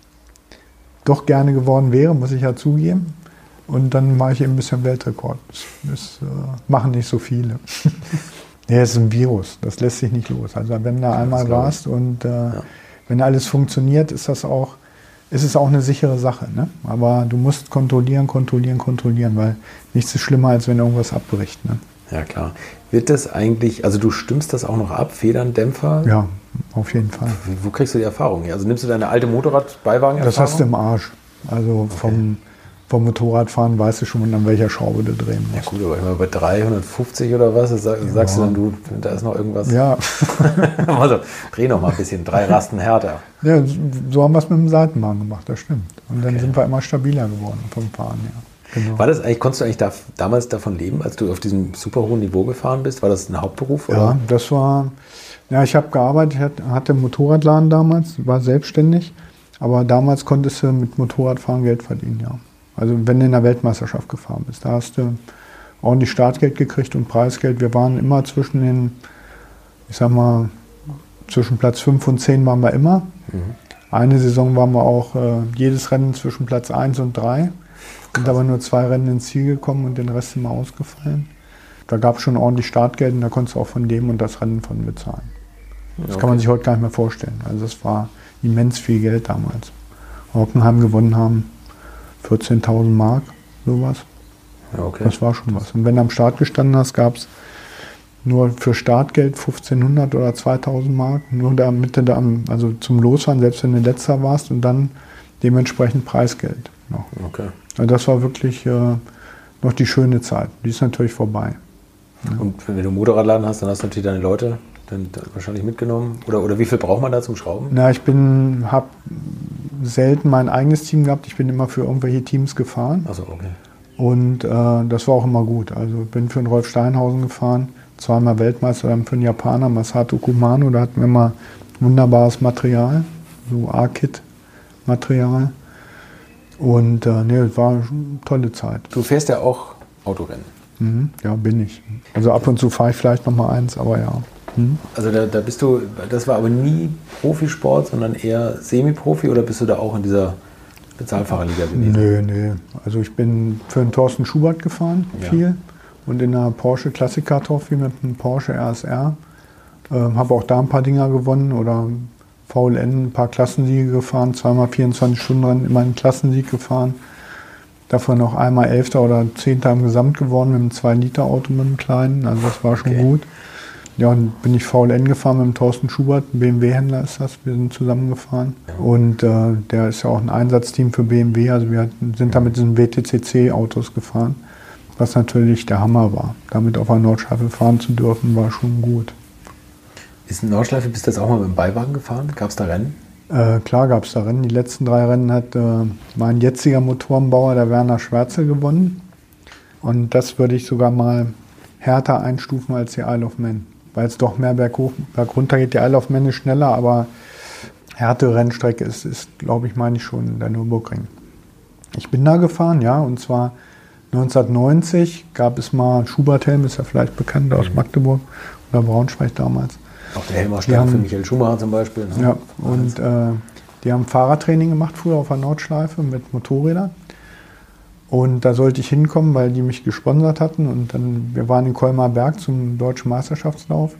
doch gerne geworden wäre, muss ich ja zugeben. Und dann mache ich eben ein bisschen Weltrekord. Das, das äh, machen nicht so viele. [LAUGHS] ja, es ist ein Virus, das lässt sich nicht los. Also wenn du einmal warst und äh, ja. wenn alles funktioniert, ist das auch, ist es auch eine sichere Sache. Ne? Aber du musst kontrollieren, kontrollieren, kontrollieren, weil nichts ist schlimmer, als wenn irgendwas abbricht. Ne? Ja, klar. Wird das eigentlich, also du stimmst das auch noch ab, Federn, Dämpfer? Ja, auf jeden Fall. Wo kriegst du die Erfahrung her? Also nimmst du deine alte Motorradbeiwagen? Das hast du im Arsch. Also okay. vom vom Motorradfahren weißt du schon, an welcher Schraube du drehen musst. Ja gut, aber immer bei 350 oder was, sag, ja. sagst du dann, du, da ist noch irgendwas. Ja. [LAUGHS] also dreh noch mal ein bisschen, drei Rasten härter. Ja, so haben wir es mit dem Seitenbahn gemacht, das stimmt. Und dann okay. sind wir immer stabiler geworden vom Fahren, ja. Genau. War das eigentlich, konntest du eigentlich da, damals davon leben, als du auf diesem super hohen Niveau gefahren bist? War das ein Hauptberuf? Oder? Ja, das war, ja, ich habe gearbeitet, hatte einen Motorradladen damals, war selbstständig, aber damals konntest du mit Motorradfahren Geld verdienen, ja. Also wenn du in der Weltmeisterschaft gefahren bist, da hast du ordentlich Startgeld gekriegt und Preisgeld. Wir waren immer zwischen den, ich sag mal, zwischen Platz 5 und 10 waren wir immer. Mhm. Eine Saison waren wir auch äh, jedes Rennen zwischen Platz 1 und 3. Sind aber nur zwei Rennen ins Ziel gekommen und den Rest immer ausgefallen. Da gab es schon ordentlich Startgeld und da konntest du auch von dem und das Rennen von bezahlen. Das okay. kann man sich heute gar nicht mehr vorstellen. Also das war immens viel Geld damals. Hockenheim gewonnen haben, 14.000 Mark, sowas. Ja, okay. Das war schon was. Und wenn du am Start gestanden hast, gab es nur für Startgeld 1500 oder 2000 Mark, nur damit du da, also zum Losfahren, selbst wenn du letzter warst und dann dementsprechend Preisgeld noch. Okay. Also das war wirklich äh, noch die schöne Zeit. Die ist natürlich vorbei. Ja. Und wenn du Motorradladen hast, dann hast du natürlich deine Leute dann wahrscheinlich mitgenommen. Oder, oder wie viel braucht man da zum Schrauben? Na, ich bin, habe selten mein eigenes Team gehabt. Ich bin immer für irgendwelche Teams gefahren. Also okay. Und äh, das war auch immer gut. Also bin für den Rolf Steinhausen gefahren, zweimal Weltmeister, dann für den Japaner Masato Kumano. Da hatten wir immer wunderbares Material, so A-Kit-Material. Und äh, nee, es war eine tolle Zeit. Du fährst ja auch Autorennen. Mhm, ja, bin ich. Also ab und zu fahre ich vielleicht noch mal eins, aber ja. Mhm. Also da, da, bist du, das war aber nie Profisport, sondern eher Semi-Profi oder bist du da auch in dieser Bezahlfahrerliga gewesen? Nö, nö. Also ich bin für den Thorsten Schubert gefahren, ja. viel. Und in der Porsche Classic Car Trophy mit einem Porsche RSR. Äh, Habe auch da ein paar Dinger gewonnen oder VLN ein paar Klassensiege gefahren, zweimal 24 Stunden Rennen, immer einen Klassensieg gefahren. Davon noch einmal Elfter oder Zehnter im Gesamt geworden mit einem 2-Liter-Auto mit einem kleinen. Also das war schon okay. gut. Ja, und bin ich VLN gefahren mit dem Thorsten Schubert, BMW-Händler ist das. Wir sind zusammengefahren. Und äh, der ist ja auch ein Einsatzteam für BMW. Also wir sind da mit diesen WTCC-Autos gefahren, was natürlich der Hammer war. Damit auf einer Nordschleife fahren zu dürfen, war schon gut. Ist eine Nordschleife, bist du jetzt auch mal mit dem Beiwagen gefahren? Gab es da Rennen? Äh, klar gab es da Rennen. Die letzten drei Rennen hat äh, mein jetziger Motorenbauer, der Werner Schwärze, gewonnen. Und das würde ich sogar mal härter einstufen als die Isle of Man weil es doch mehr berghoch, bergunter geht. Die ist schneller, aber härte Rennstrecke ist, ist glaube ich, meine ich schon der Nürburgring. Ich bin da gefahren, ja, und zwar 1990 gab es mal Schubert-Helm, ist ja vielleicht bekannt aus mhm. Magdeburg oder Braunschweig damals. Auch der Helm war stark für Michael Schumacher zum Beispiel. Ne? Ja, und äh, die haben Fahrradtraining gemacht früher auf der Nordschleife mit Motorrädern. Und da sollte ich hinkommen, weil die mich gesponsert hatten. Und dann, wir waren in Colmar Berg zum deutschen Meisterschaftslauf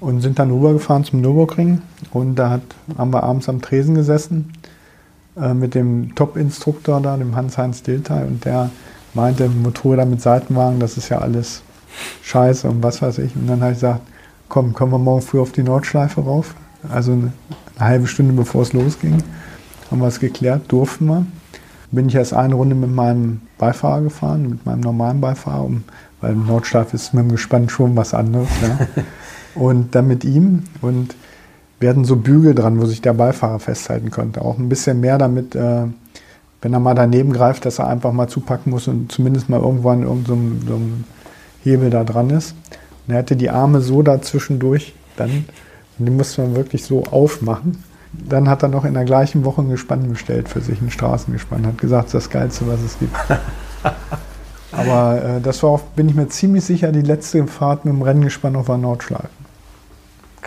und sind dann rübergefahren zum Nürburgring. Und da hat, haben wir abends am Tresen gesessen äh, mit dem Top-Instruktor da, dem Hans-Heinz Dilthey. Und der meinte, Motorräder mit Seitenwagen, das ist ja alles scheiße und was weiß ich. Und dann habe ich gesagt, komm, kommen wir morgen früh auf die Nordschleife rauf. Also eine, eine halbe Stunde bevor es losging. Haben wir es geklärt, durften wir bin ich erst eine Runde mit meinem Beifahrer gefahren, mit meinem normalen Beifahrer, weil im Nordschleife ist mit dem Gespann schon was anderes. Ja. [LAUGHS] und dann mit ihm. Und werden so Bügel dran, wo sich der Beifahrer festhalten konnte. Auch ein bisschen mehr damit, äh, wenn er mal daneben greift, dass er einfach mal zupacken muss und zumindest mal irgendwann irgendein so, so ein Hebel da dran ist. Und er hatte die Arme so dazwischendurch, dann, und die musste man wirklich so aufmachen. Dann hat er noch in der gleichen Woche ein Gespann bestellt für sich, ein Straßengespann. Hat gesagt, das ist das Geilste, was es gibt. [LAUGHS] Aber äh, das war auch, bin ich mir ziemlich sicher, die letzte Fahrt mit dem Renngespann auf der Nordschleife.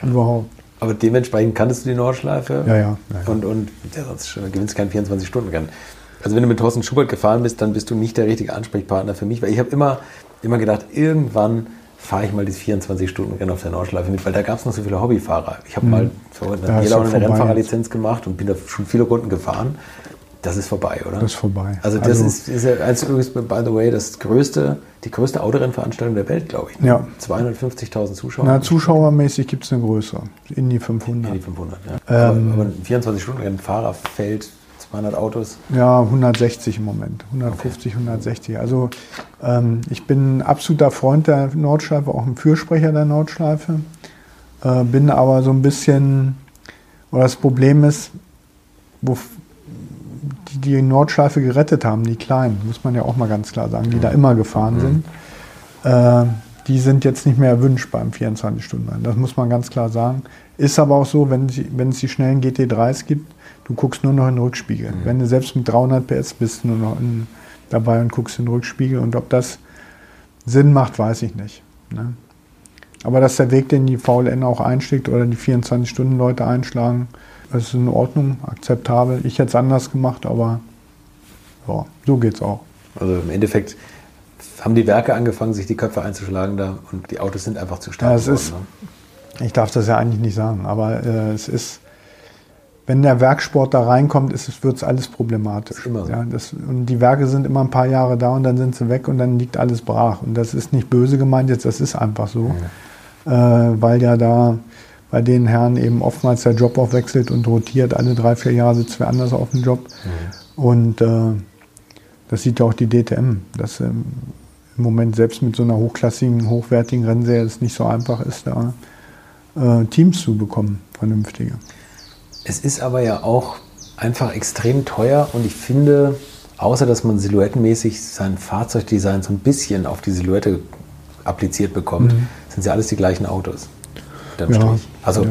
Überhaupt. Aber dementsprechend kanntest du die Nordschleife. Ja, ja. ja, ja. Und, und ja, sonst gewinnst du keinen 24-Stunden-Rennen. Also wenn du mit Thorsten Schubert gefahren bist, dann bist du nicht der richtige Ansprechpartner für mich, weil ich habe immer, immer gedacht, irgendwann fahre ich mal dieses 24-Stunden-Rennen auf der Nordschleife mit, weil da gab es noch so viele Hobbyfahrer. Ich habe mhm. mal für Daniela eine Rennfahrerlizenz gemacht und bin da schon viele Runden gefahren. Das ist vorbei, oder? Das ist vorbei. Also das also, ist, ist ja eins übrigens, by the way, das größte, die größte Autorennveranstaltung der Welt, glaube ich. Ne? Ja. 250.000 Zuschauer. Na, zuschauermäßig gibt es eine größere. In die 500. In die 500, ja. Ähm, aber, aber ein 24-Stunden-Rennen, fällt 200 Autos? Ja, 160 im Moment. 150, okay. 160. Also ähm, ich bin ein absoluter Freund der Nordschleife, auch ein Fürsprecher der Nordschleife. Äh, bin aber so ein bisschen, oder das Problem ist, wo die die Nordschleife gerettet haben, die Kleinen, muss man ja auch mal ganz klar sagen, die da immer gefahren mhm. sind, äh, die sind jetzt nicht mehr erwünscht beim 24-Stunden-Rennen. Das muss man ganz klar sagen. Ist aber auch so, wenn, sie, wenn es die schnellen GT3s gibt, du guckst nur noch in den Rückspiegel. Mhm. Wenn du selbst mit 300 PS bist, nur noch in, dabei und guckst in den Rückspiegel. Und ob das Sinn macht, weiß ich nicht. Ne? Aber dass der Weg, den die VLN auch einschlägt oder die 24-Stunden-Leute einschlagen, das ist in Ordnung, akzeptabel. Ich hätte es anders gemacht, aber ja, so es auch. Also im Endeffekt haben die Werke angefangen, sich die Köpfe einzuschlagen da und die Autos sind einfach zu stark ja, geworden. Ist, ne? Ich darf das ja eigentlich nicht sagen, aber äh, es ist, wenn der Werksport da reinkommt, wird es alles problematisch. immer ja, das, und die Werke sind immer ein paar Jahre da und dann sind sie weg und dann liegt alles brach. Und das ist nicht böse gemeint jetzt, das ist einfach so, ja. äh, weil ja da bei den Herren eben oftmals der Job auch wechselt und rotiert. Alle drei, vier Jahre sitzt wer anders auf dem Job. Mhm. Und äh, das sieht ja auch die DTM, dass ähm, im Moment selbst mit so einer hochklassigen, hochwertigen Rennserie es nicht so einfach ist, da äh, Teams zu bekommen, vernünftige. Es ist aber ja auch einfach extrem teuer und ich finde, außer dass man silhouettenmäßig sein Fahrzeugdesign so ein bisschen auf die Silhouette appliziert bekommt, mhm. sind sie alles die gleichen Autos ja. Also, ja.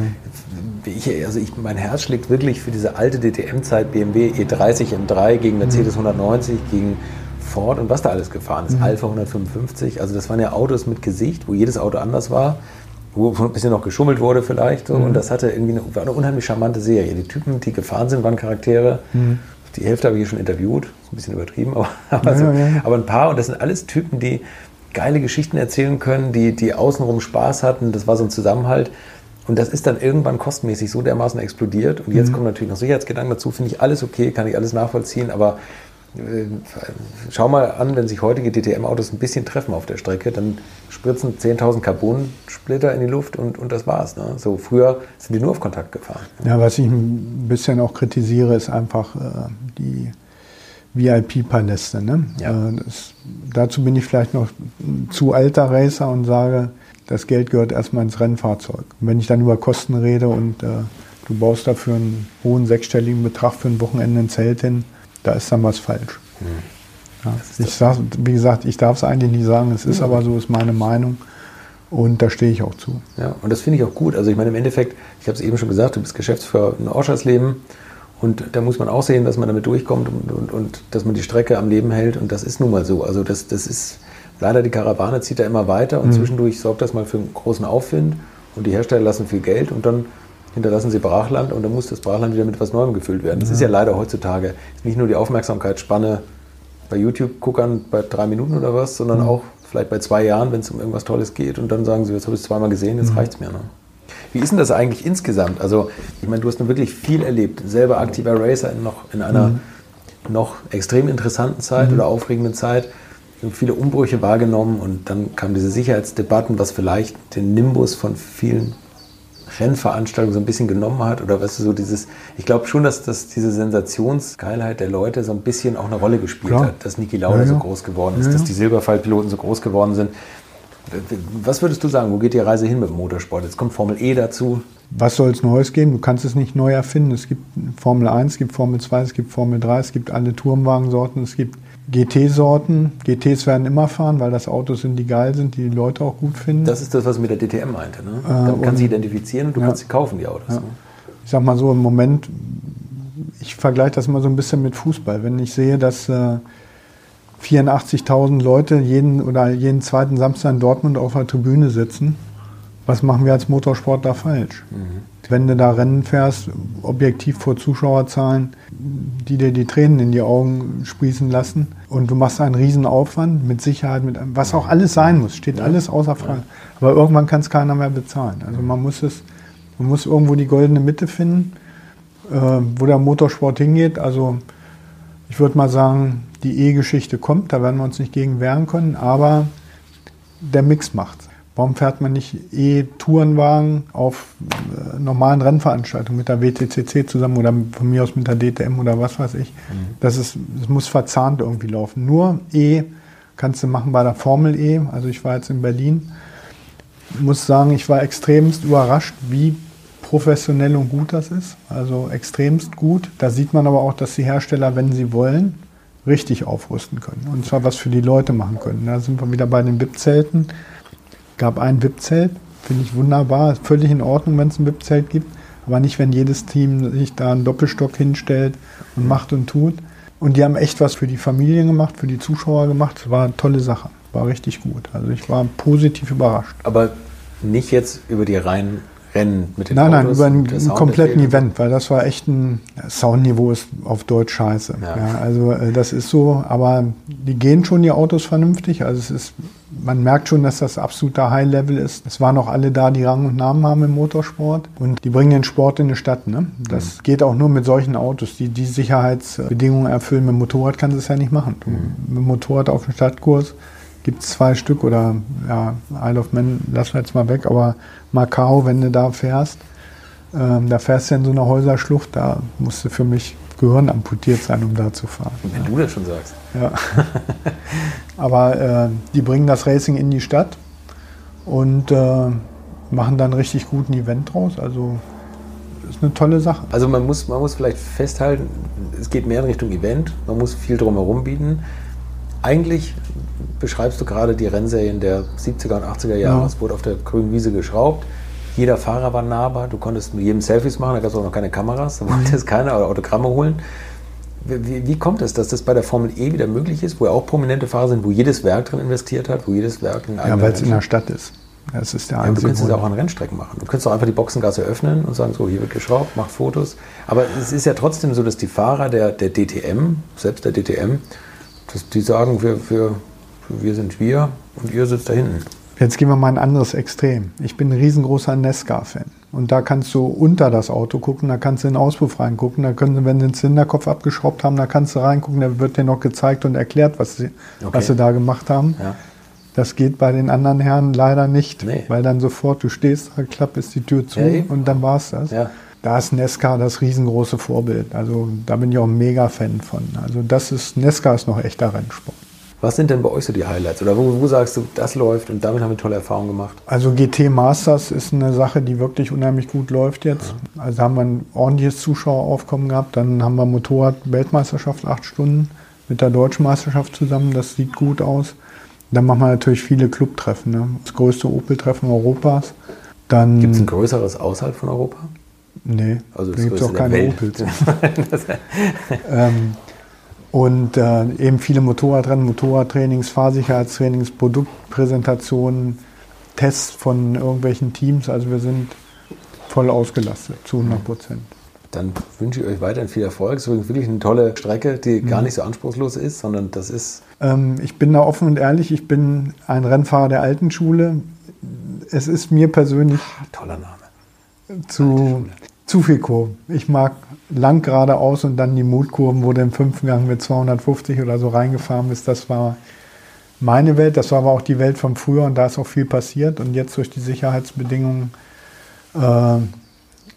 ich, also ich, mein Herz schlägt wirklich für diese alte DTM-Zeit BMW E30 M3 gegen Mercedes mhm. 190, gegen Ford und was da alles gefahren ist. Mhm. Alpha 155. Also das waren ja Autos mit Gesicht, wo jedes Auto anders war wo ein bisschen noch geschummelt wurde vielleicht. So. Mhm. Und das hatte irgendwie eine, war eine unheimlich charmante Serie. Die Typen, die gefahren sind, waren Charaktere. Mhm. Die Hälfte habe ich hier schon interviewt. Ist ein bisschen übertrieben, aber, [LAUGHS] aber, so, aber, ein paar. Und das sind alles Typen, die geile Geschichten erzählen können, die, die außenrum Spaß hatten. Das war so ein Zusammenhalt. Und das ist dann irgendwann kostenmäßig so dermaßen explodiert. Und jetzt mhm. kommen natürlich noch Sicherheitsgedanken dazu. Finde ich alles okay, kann ich alles nachvollziehen. Aber schau mal an, wenn sich heutige DTM-Autos ein bisschen treffen auf der Strecke, dann spritzen 10.000 Carbon-Splitter in die Luft und, und das war's. Ne? So früher sind die nur auf Kontakt gefahren. Ja, was ich ein bisschen auch kritisiere, ist einfach äh, die VIP-Paläste. Ne? Ja. Äh, das, dazu bin ich vielleicht noch zu alter Racer und sage, das Geld gehört erstmal ins Rennfahrzeug. Und wenn ich dann über Kosten rede und äh, du baust dafür einen hohen sechsstelligen Betrag für ein Wochenende ein Zelt hin, da ist dann was falsch. Mhm. Ja, ich sag, wie gesagt, ich darf es eigentlich nicht sagen, es ist aber so, ist meine Meinung. Und da stehe ich auch zu. Ja, und das finde ich auch gut. Also ich meine, im Endeffekt, ich habe es eben schon gesagt, du bist Geschäftsführer in Oschersleben. Und da muss man auch sehen, dass man damit durchkommt und, und, und, dass man die Strecke am Leben hält. Und das ist nun mal so. Also das, das ist leider die Karawane zieht da immer weiter und mhm. zwischendurch sorgt das mal für einen großen Aufwind und die Hersteller lassen viel Geld und dann hinterlassen sie Brachland und dann muss das Brachland wieder mit etwas Neuem gefüllt werden. Das ja. ist ja leider heutzutage nicht nur die Aufmerksamkeitsspanne bei YouTube-Guckern bei drei Minuten oder was, sondern mhm. auch vielleicht bei zwei Jahren, wenn es um irgendwas Tolles geht und dann sagen sie, jetzt habe ich es zweimal gesehen, jetzt mhm. reicht es mir. Ne? Wie ist denn das eigentlich insgesamt? Also, ich meine, du hast nun wirklich viel erlebt, selber aktiver Racer in, noch, in einer mhm. noch extrem interessanten Zeit mhm. oder aufregenden Zeit. Viele Umbrüche wahrgenommen und dann kamen diese Sicherheitsdebatten, was vielleicht den Nimbus von vielen Rennveranstaltungen so ein bisschen genommen hat oder du, so dieses, ich glaube schon, dass, dass diese Sensationsgeilheit der Leute so ein bisschen auch eine Rolle gespielt Klar. hat, dass Niki Lauda ja, ja. so groß geworden ist, ja, dass die Silberfallpiloten so groß geworden sind Was würdest du sagen, wo geht die Reise hin mit dem Motorsport? Jetzt kommt Formel E dazu. Was soll es Neues geben? Du kannst es nicht neu erfinden. Es gibt Formel 1, es gibt Formel 2, es gibt Formel 3, es gibt alle Turmwagensorten, es gibt GT-Sorten. GTs werden immer fahren, weil das Autos sind, die geil sind, die die Leute auch gut finden. Das ist das, was mit der DTM meinte. Ne? Äh, man kann sie identifizieren und du ja. kannst sie kaufen, die Autos. Ja. Ne? Ich sag mal so, im Moment, ich vergleiche das immer so ein bisschen mit Fußball. Wenn ich sehe, dass äh, 84.000 Leute jeden oder jeden zweiten Samstag in Dortmund auf der Tribüne sitzen, was machen wir als Motorsportler falsch? Mhm. Wenn du da Rennen fährst, objektiv vor Zuschauerzahlen, die dir die Tränen in die Augen sprießen lassen und du machst einen riesen Aufwand mit Sicherheit, mit was auch alles sein muss, steht alles außer Frage. Aber irgendwann kann es keiner mehr bezahlen. Also man muss es, man muss irgendwo die goldene Mitte finden, äh, wo der Motorsport hingeht. Also ich würde mal sagen, die E-Geschichte kommt, da werden wir uns nicht gegen wehren können, aber der Mix macht. Warum fährt man nicht E-Tourenwagen auf äh, normalen Rennveranstaltungen mit der WTCC zusammen oder von mir aus mit der DTM oder was weiß ich? Mhm. Das, ist, das muss verzahnt irgendwie laufen. Nur E kannst du machen bei der Formel E. Also ich war jetzt in Berlin. Ich muss sagen, ich war extremst überrascht, wie professionell und gut das ist. Also extremst gut. Da sieht man aber auch, dass die Hersteller, wenn sie wollen, richtig aufrüsten können. Und zwar was für die Leute machen können. Da sind wir wieder bei den VIP-Zelten. Gab ein VIP-Zelt, finde ich wunderbar, völlig in Ordnung, wenn es ein VIP-Zelt gibt, aber nicht, wenn jedes Team sich da einen Doppelstock hinstellt und macht und tut. Und die haben echt was für die Familien gemacht, für die Zuschauer gemacht. War eine tolle Sache, war richtig gut. Also ich war positiv überrascht. Aber nicht jetzt über die reinen Rennen mit den Nein, Autos, nein, über einen kompletten Event, weil das war echt ein Soundniveau ist auf Deutsch scheiße. Ja. ja. also äh, das ist so, aber die gehen schon die Autos vernünftig. Also es ist, man merkt schon, dass das absoluter High-Level ist. Es waren auch alle da, die Rang und Namen haben im Motorsport und die bringen den Sport in die Stadt. Ne? Das mhm. geht auch nur mit solchen Autos, die die Sicherheitsbedingungen erfüllen. Mit dem Motorrad kannst du es ja nicht machen. Mhm. Mit dem Motorrad auf dem Stadtkurs gibt es zwei Stück oder ja, Isle of Man lassen wir jetzt mal weg, aber Macau, wenn du da fährst, ähm, da fährst du in so einer Häuserschlucht, da musst du für mich Gehirn amputiert sein, um da zu fahren. Wenn ja. du das schon sagst. Ja. aber äh, die bringen das Racing in die Stadt und äh, machen dann richtig guten Event draus. Also ist eine tolle Sache. Also man muss, man muss vielleicht festhalten, es geht mehr in Richtung Event, man muss viel drumherum bieten. Eigentlich beschreibst du gerade die Rennserien der 70er und 80er Jahre. Ja. Es wurde auf der grünen Wiese geschraubt. Jeder Fahrer war nahbar. Du konntest mit jedem Selfies machen. Da gab es auch noch keine Kameras. Da wollte es keiner oder Autogramme holen. Wie, wie, kommt es, dass das bei der Formel E wieder möglich ist, wo ja auch prominente Fahrer sind, wo jedes Werk drin investiert hat, wo jedes Werk in Ja, weil es in der Stadt ist. Das ist der ja, du könntest es auch an Rennstrecken machen. Du könntest auch einfach die Boxengasse öffnen und sagen, so, hier wird geschraubt, macht Fotos. Aber es ist ja trotzdem so, dass die Fahrer der, der DTM, selbst der DTM, dass die sagen, wir, wir wir sind wir und ihr sitzt da hinten. Jetzt gehen wir mal ein anderes Extrem. Ich bin ein riesengroßer Nesca-Fan. Und da kannst du unter das Auto gucken, da kannst du in den Auspuff reingucken, da können wenn sie den Zylinderkopf abgeschraubt haben, da kannst du reingucken, da wird dir noch gezeigt und erklärt, was sie, okay. was sie da gemacht haben. Ja. Das geht bei den anderen Herren leider nicht, nee. weil dann sofort, du stehst, klapp ist die Tür zu ja, und dann war es das. Ja. Da ist Nesca das riesengroße Vorbild. Also da bin ich auch ein Mega-Fan von. Also das ist, Nesca ist noch echter Rennsport. Was sind denn bei euch so die Highlights? Oder wo, wo, sagst du, das läuft und damit haben wir tolle Erfahrungen gemacht? Also GT Masters ist eine Sache, die wirklich unheimlich gut läuft jetzt. Ja. Also haben wir ein ordentliches Zuschaueraufkommen gehabt. Dann haben wir Motorrad-Weltmeisterschaft acht Stunden mit der Deutschen Meisterschaft zusammen. Das sieht gut aus. Dann machen wir natürlich viele Clubtreffen. Ne? Das größte Opel-Treffen Europas. Gibt es ein größeres außerhalb von Europa? Nee, also da gibt es auch keine Opels. [LAUGHS] [LAUGHS] ähm, und äh, eben viele Motorradrennen, Motorradtrainings, Fahrsicherheitstrainings, Produktpräsentationen, Tests von irgendwelchen Teams. Also wir sind voll ausgelastet, zu 100 Prozent. Dann wünsche ich euch weiterhin viel Erfolg. Es ist wirklich eine tolle Strecke, die mhm. gar nicht so anspruchslos ist, sondern das ist. Ähm, ich bin da offen und ehrlich, ich bin ein Rennfahrer der alten Schule. Es ist mir persönlich. Ach, toller Name. Zu, zu viel Kurven. Ich mag lang geradeaus und dann die Mutkurven, wo du im fünften Gang mit 250 oder so reingefahren bist. Das war meine Welt, das war aber auch die Welt von früher und da ist auch viel passiert. Und jetzt durch die Sicherheitsbedingungen äh,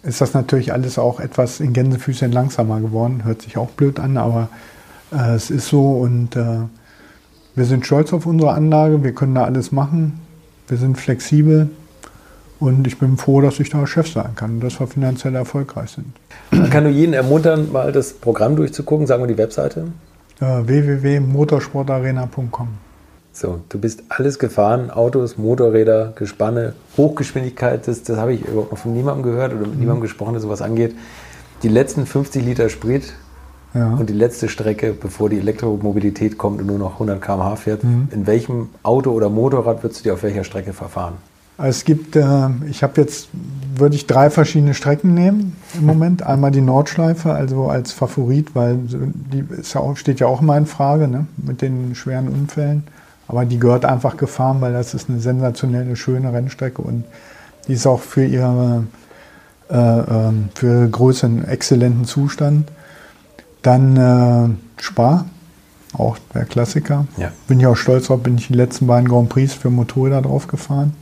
ist das natürlich alles auch etwas in Gänsefüßchen langsamer geworden. Hört sich auch blöd an, aber äh, es ist so und äh, wir sind stolz auf unsere Anlage, wir können da alles machen. wir sind flexibel und ich bin froh, dass ich da Chef sein kann und dass wir finanziell erfolgreich sind. Man kann nur jeden ermuntern, mal das Programm durchzugucken. Sagen wir die Webseite. Äh, www.motorsportarena.com So, du bist alles gefahren, Autos, Motorräder, Gespanne, Hochgeschwindigkeit, das, das habe ich überhaupt noch von niemandem gehört oder mit niemandem gesprochen, der sowas angeht. Die letzten 50 Liter Sprit Ja. und die letzte Strecke, bevor die Elektromobilität kommt und nur noch 100 km/h fährt. In welchem Auto oder Motorrad würdest du dir auf welcher Strecke verfahren? Es gibt, äh, ich habe jetzt, würde ich drei verschiedene Strecken nehmen im Moment. [LAUGHS] Einmal die Nordschleife, also als Favorit, weil die ja auch, steht ja auch immer in Frage ne, mit den schweren Unfällen. Aber die gehört einfach gefahren, weil das ist eine sensationelle, schöne Rennstrecke und die ist auch für ihre äh, ähm, für Größe einen exzellenten Zustand. Dann äh, Spa, auch der Klassiker. Ja. Bin ich auch stolz drauf, bin ich die letzten beiden Grand Prix für Motorräder drauf gefahren.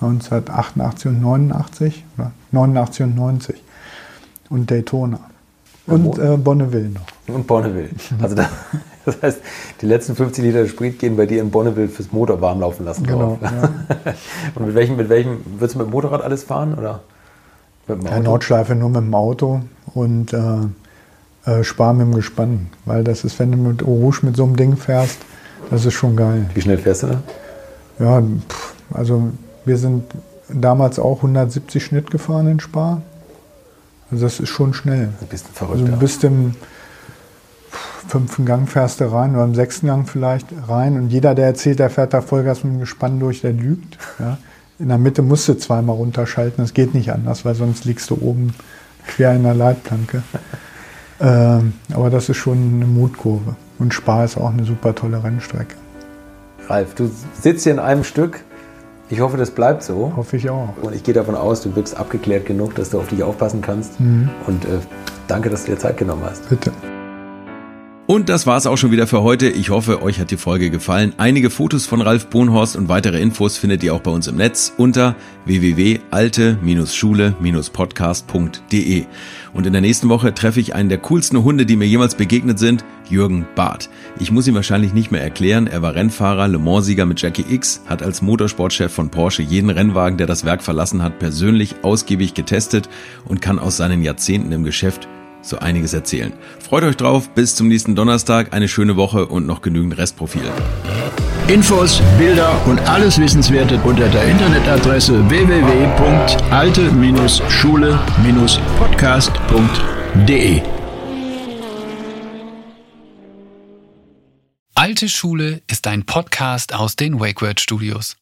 1988 und 89 oder 89 und 90 und Daytona und äh, Bonneville noch. Und Bonneville. Also da, [LAUGHS] das heißt, die letzten 50 Liter Sprit gehen bei dir in Bonneville fürs Motor warm laufen lassen. Genau. Ja. [LAUGHS] Und mit welchem, mit welchem, würdest du mit dem Motorrad alles fahren? Oder mit dem Ja? Nordschleife nur mit dem Auto und äh, äh, Spar mit dem Gespann, weil das ist, wenn du mit Rouge mit so einem Ding fährst, das ist schon geil. Wie schnell fährst du da? Ja, pff, also wir sind damals auch 170 Schnitt gefahren in Spar. Also das ist schon schnell. Ein bisschen Also verrückt. du bist im fünften Gang fährst du rein oder im sechsten Gang vielleicht rein und jeder, der erzählt, der fährt da Vollgas mit dem Gespann durch, der lügt. Ja. In der Mitte musst du zweimal runterschalten, das geht nicht anders, weil sonst liegst du oben quer in der Leitplanke. [LAUGHS] ähm, aber das ist schon eine Mutkurve. Und Spa ist auch eine super tolle Rennstrecke. Ralf, du sitzt hier in einem Stück. Ich hoffe, das bleibt so. Hoffe ich auch. Und ich gehe davon aus, du wirkst abgeklärt genug, dass du auf dich aufpassen kannst. Mhm. Und äh, danke, dass du dir Zeit genommen hast. Bitte. Und das war's auch schon wieder für heute. Ich hoffe, euch hat die Folge gefallen. Einige Fotos von Ralf Bohnhorst und weitere Infos findet ihr auch bei uns im Netz unter www.alte-schule-podcast.de. Und in der nächsten Woche treffe ich einen der coolsten Hunde, die mir jemals begegnet sind, Jürgen Barth. Ich muss ihn wahrscheinlich nicht mehr erklären. Er war Rennfahrer, Le Mans-Sieger mit Jackie X, hat als Motorsportchef von Porsche jeden Rennwagen, der das Werk verlassen hat, persönlich ausgiebig getestet und kann aus seinen Jahrzehnten im Geschäft so einiges erzählen. Freut euch drauf, bis zum nächsten Donnerstag, eine schöne Woche und noch genügend Restprofil. Infos, Bilder und alles Wissenswerte unter der Internetadresse www.alte-schule-podcast.de. Alte Schule ist ein Podcast aus den WakeWord Studios.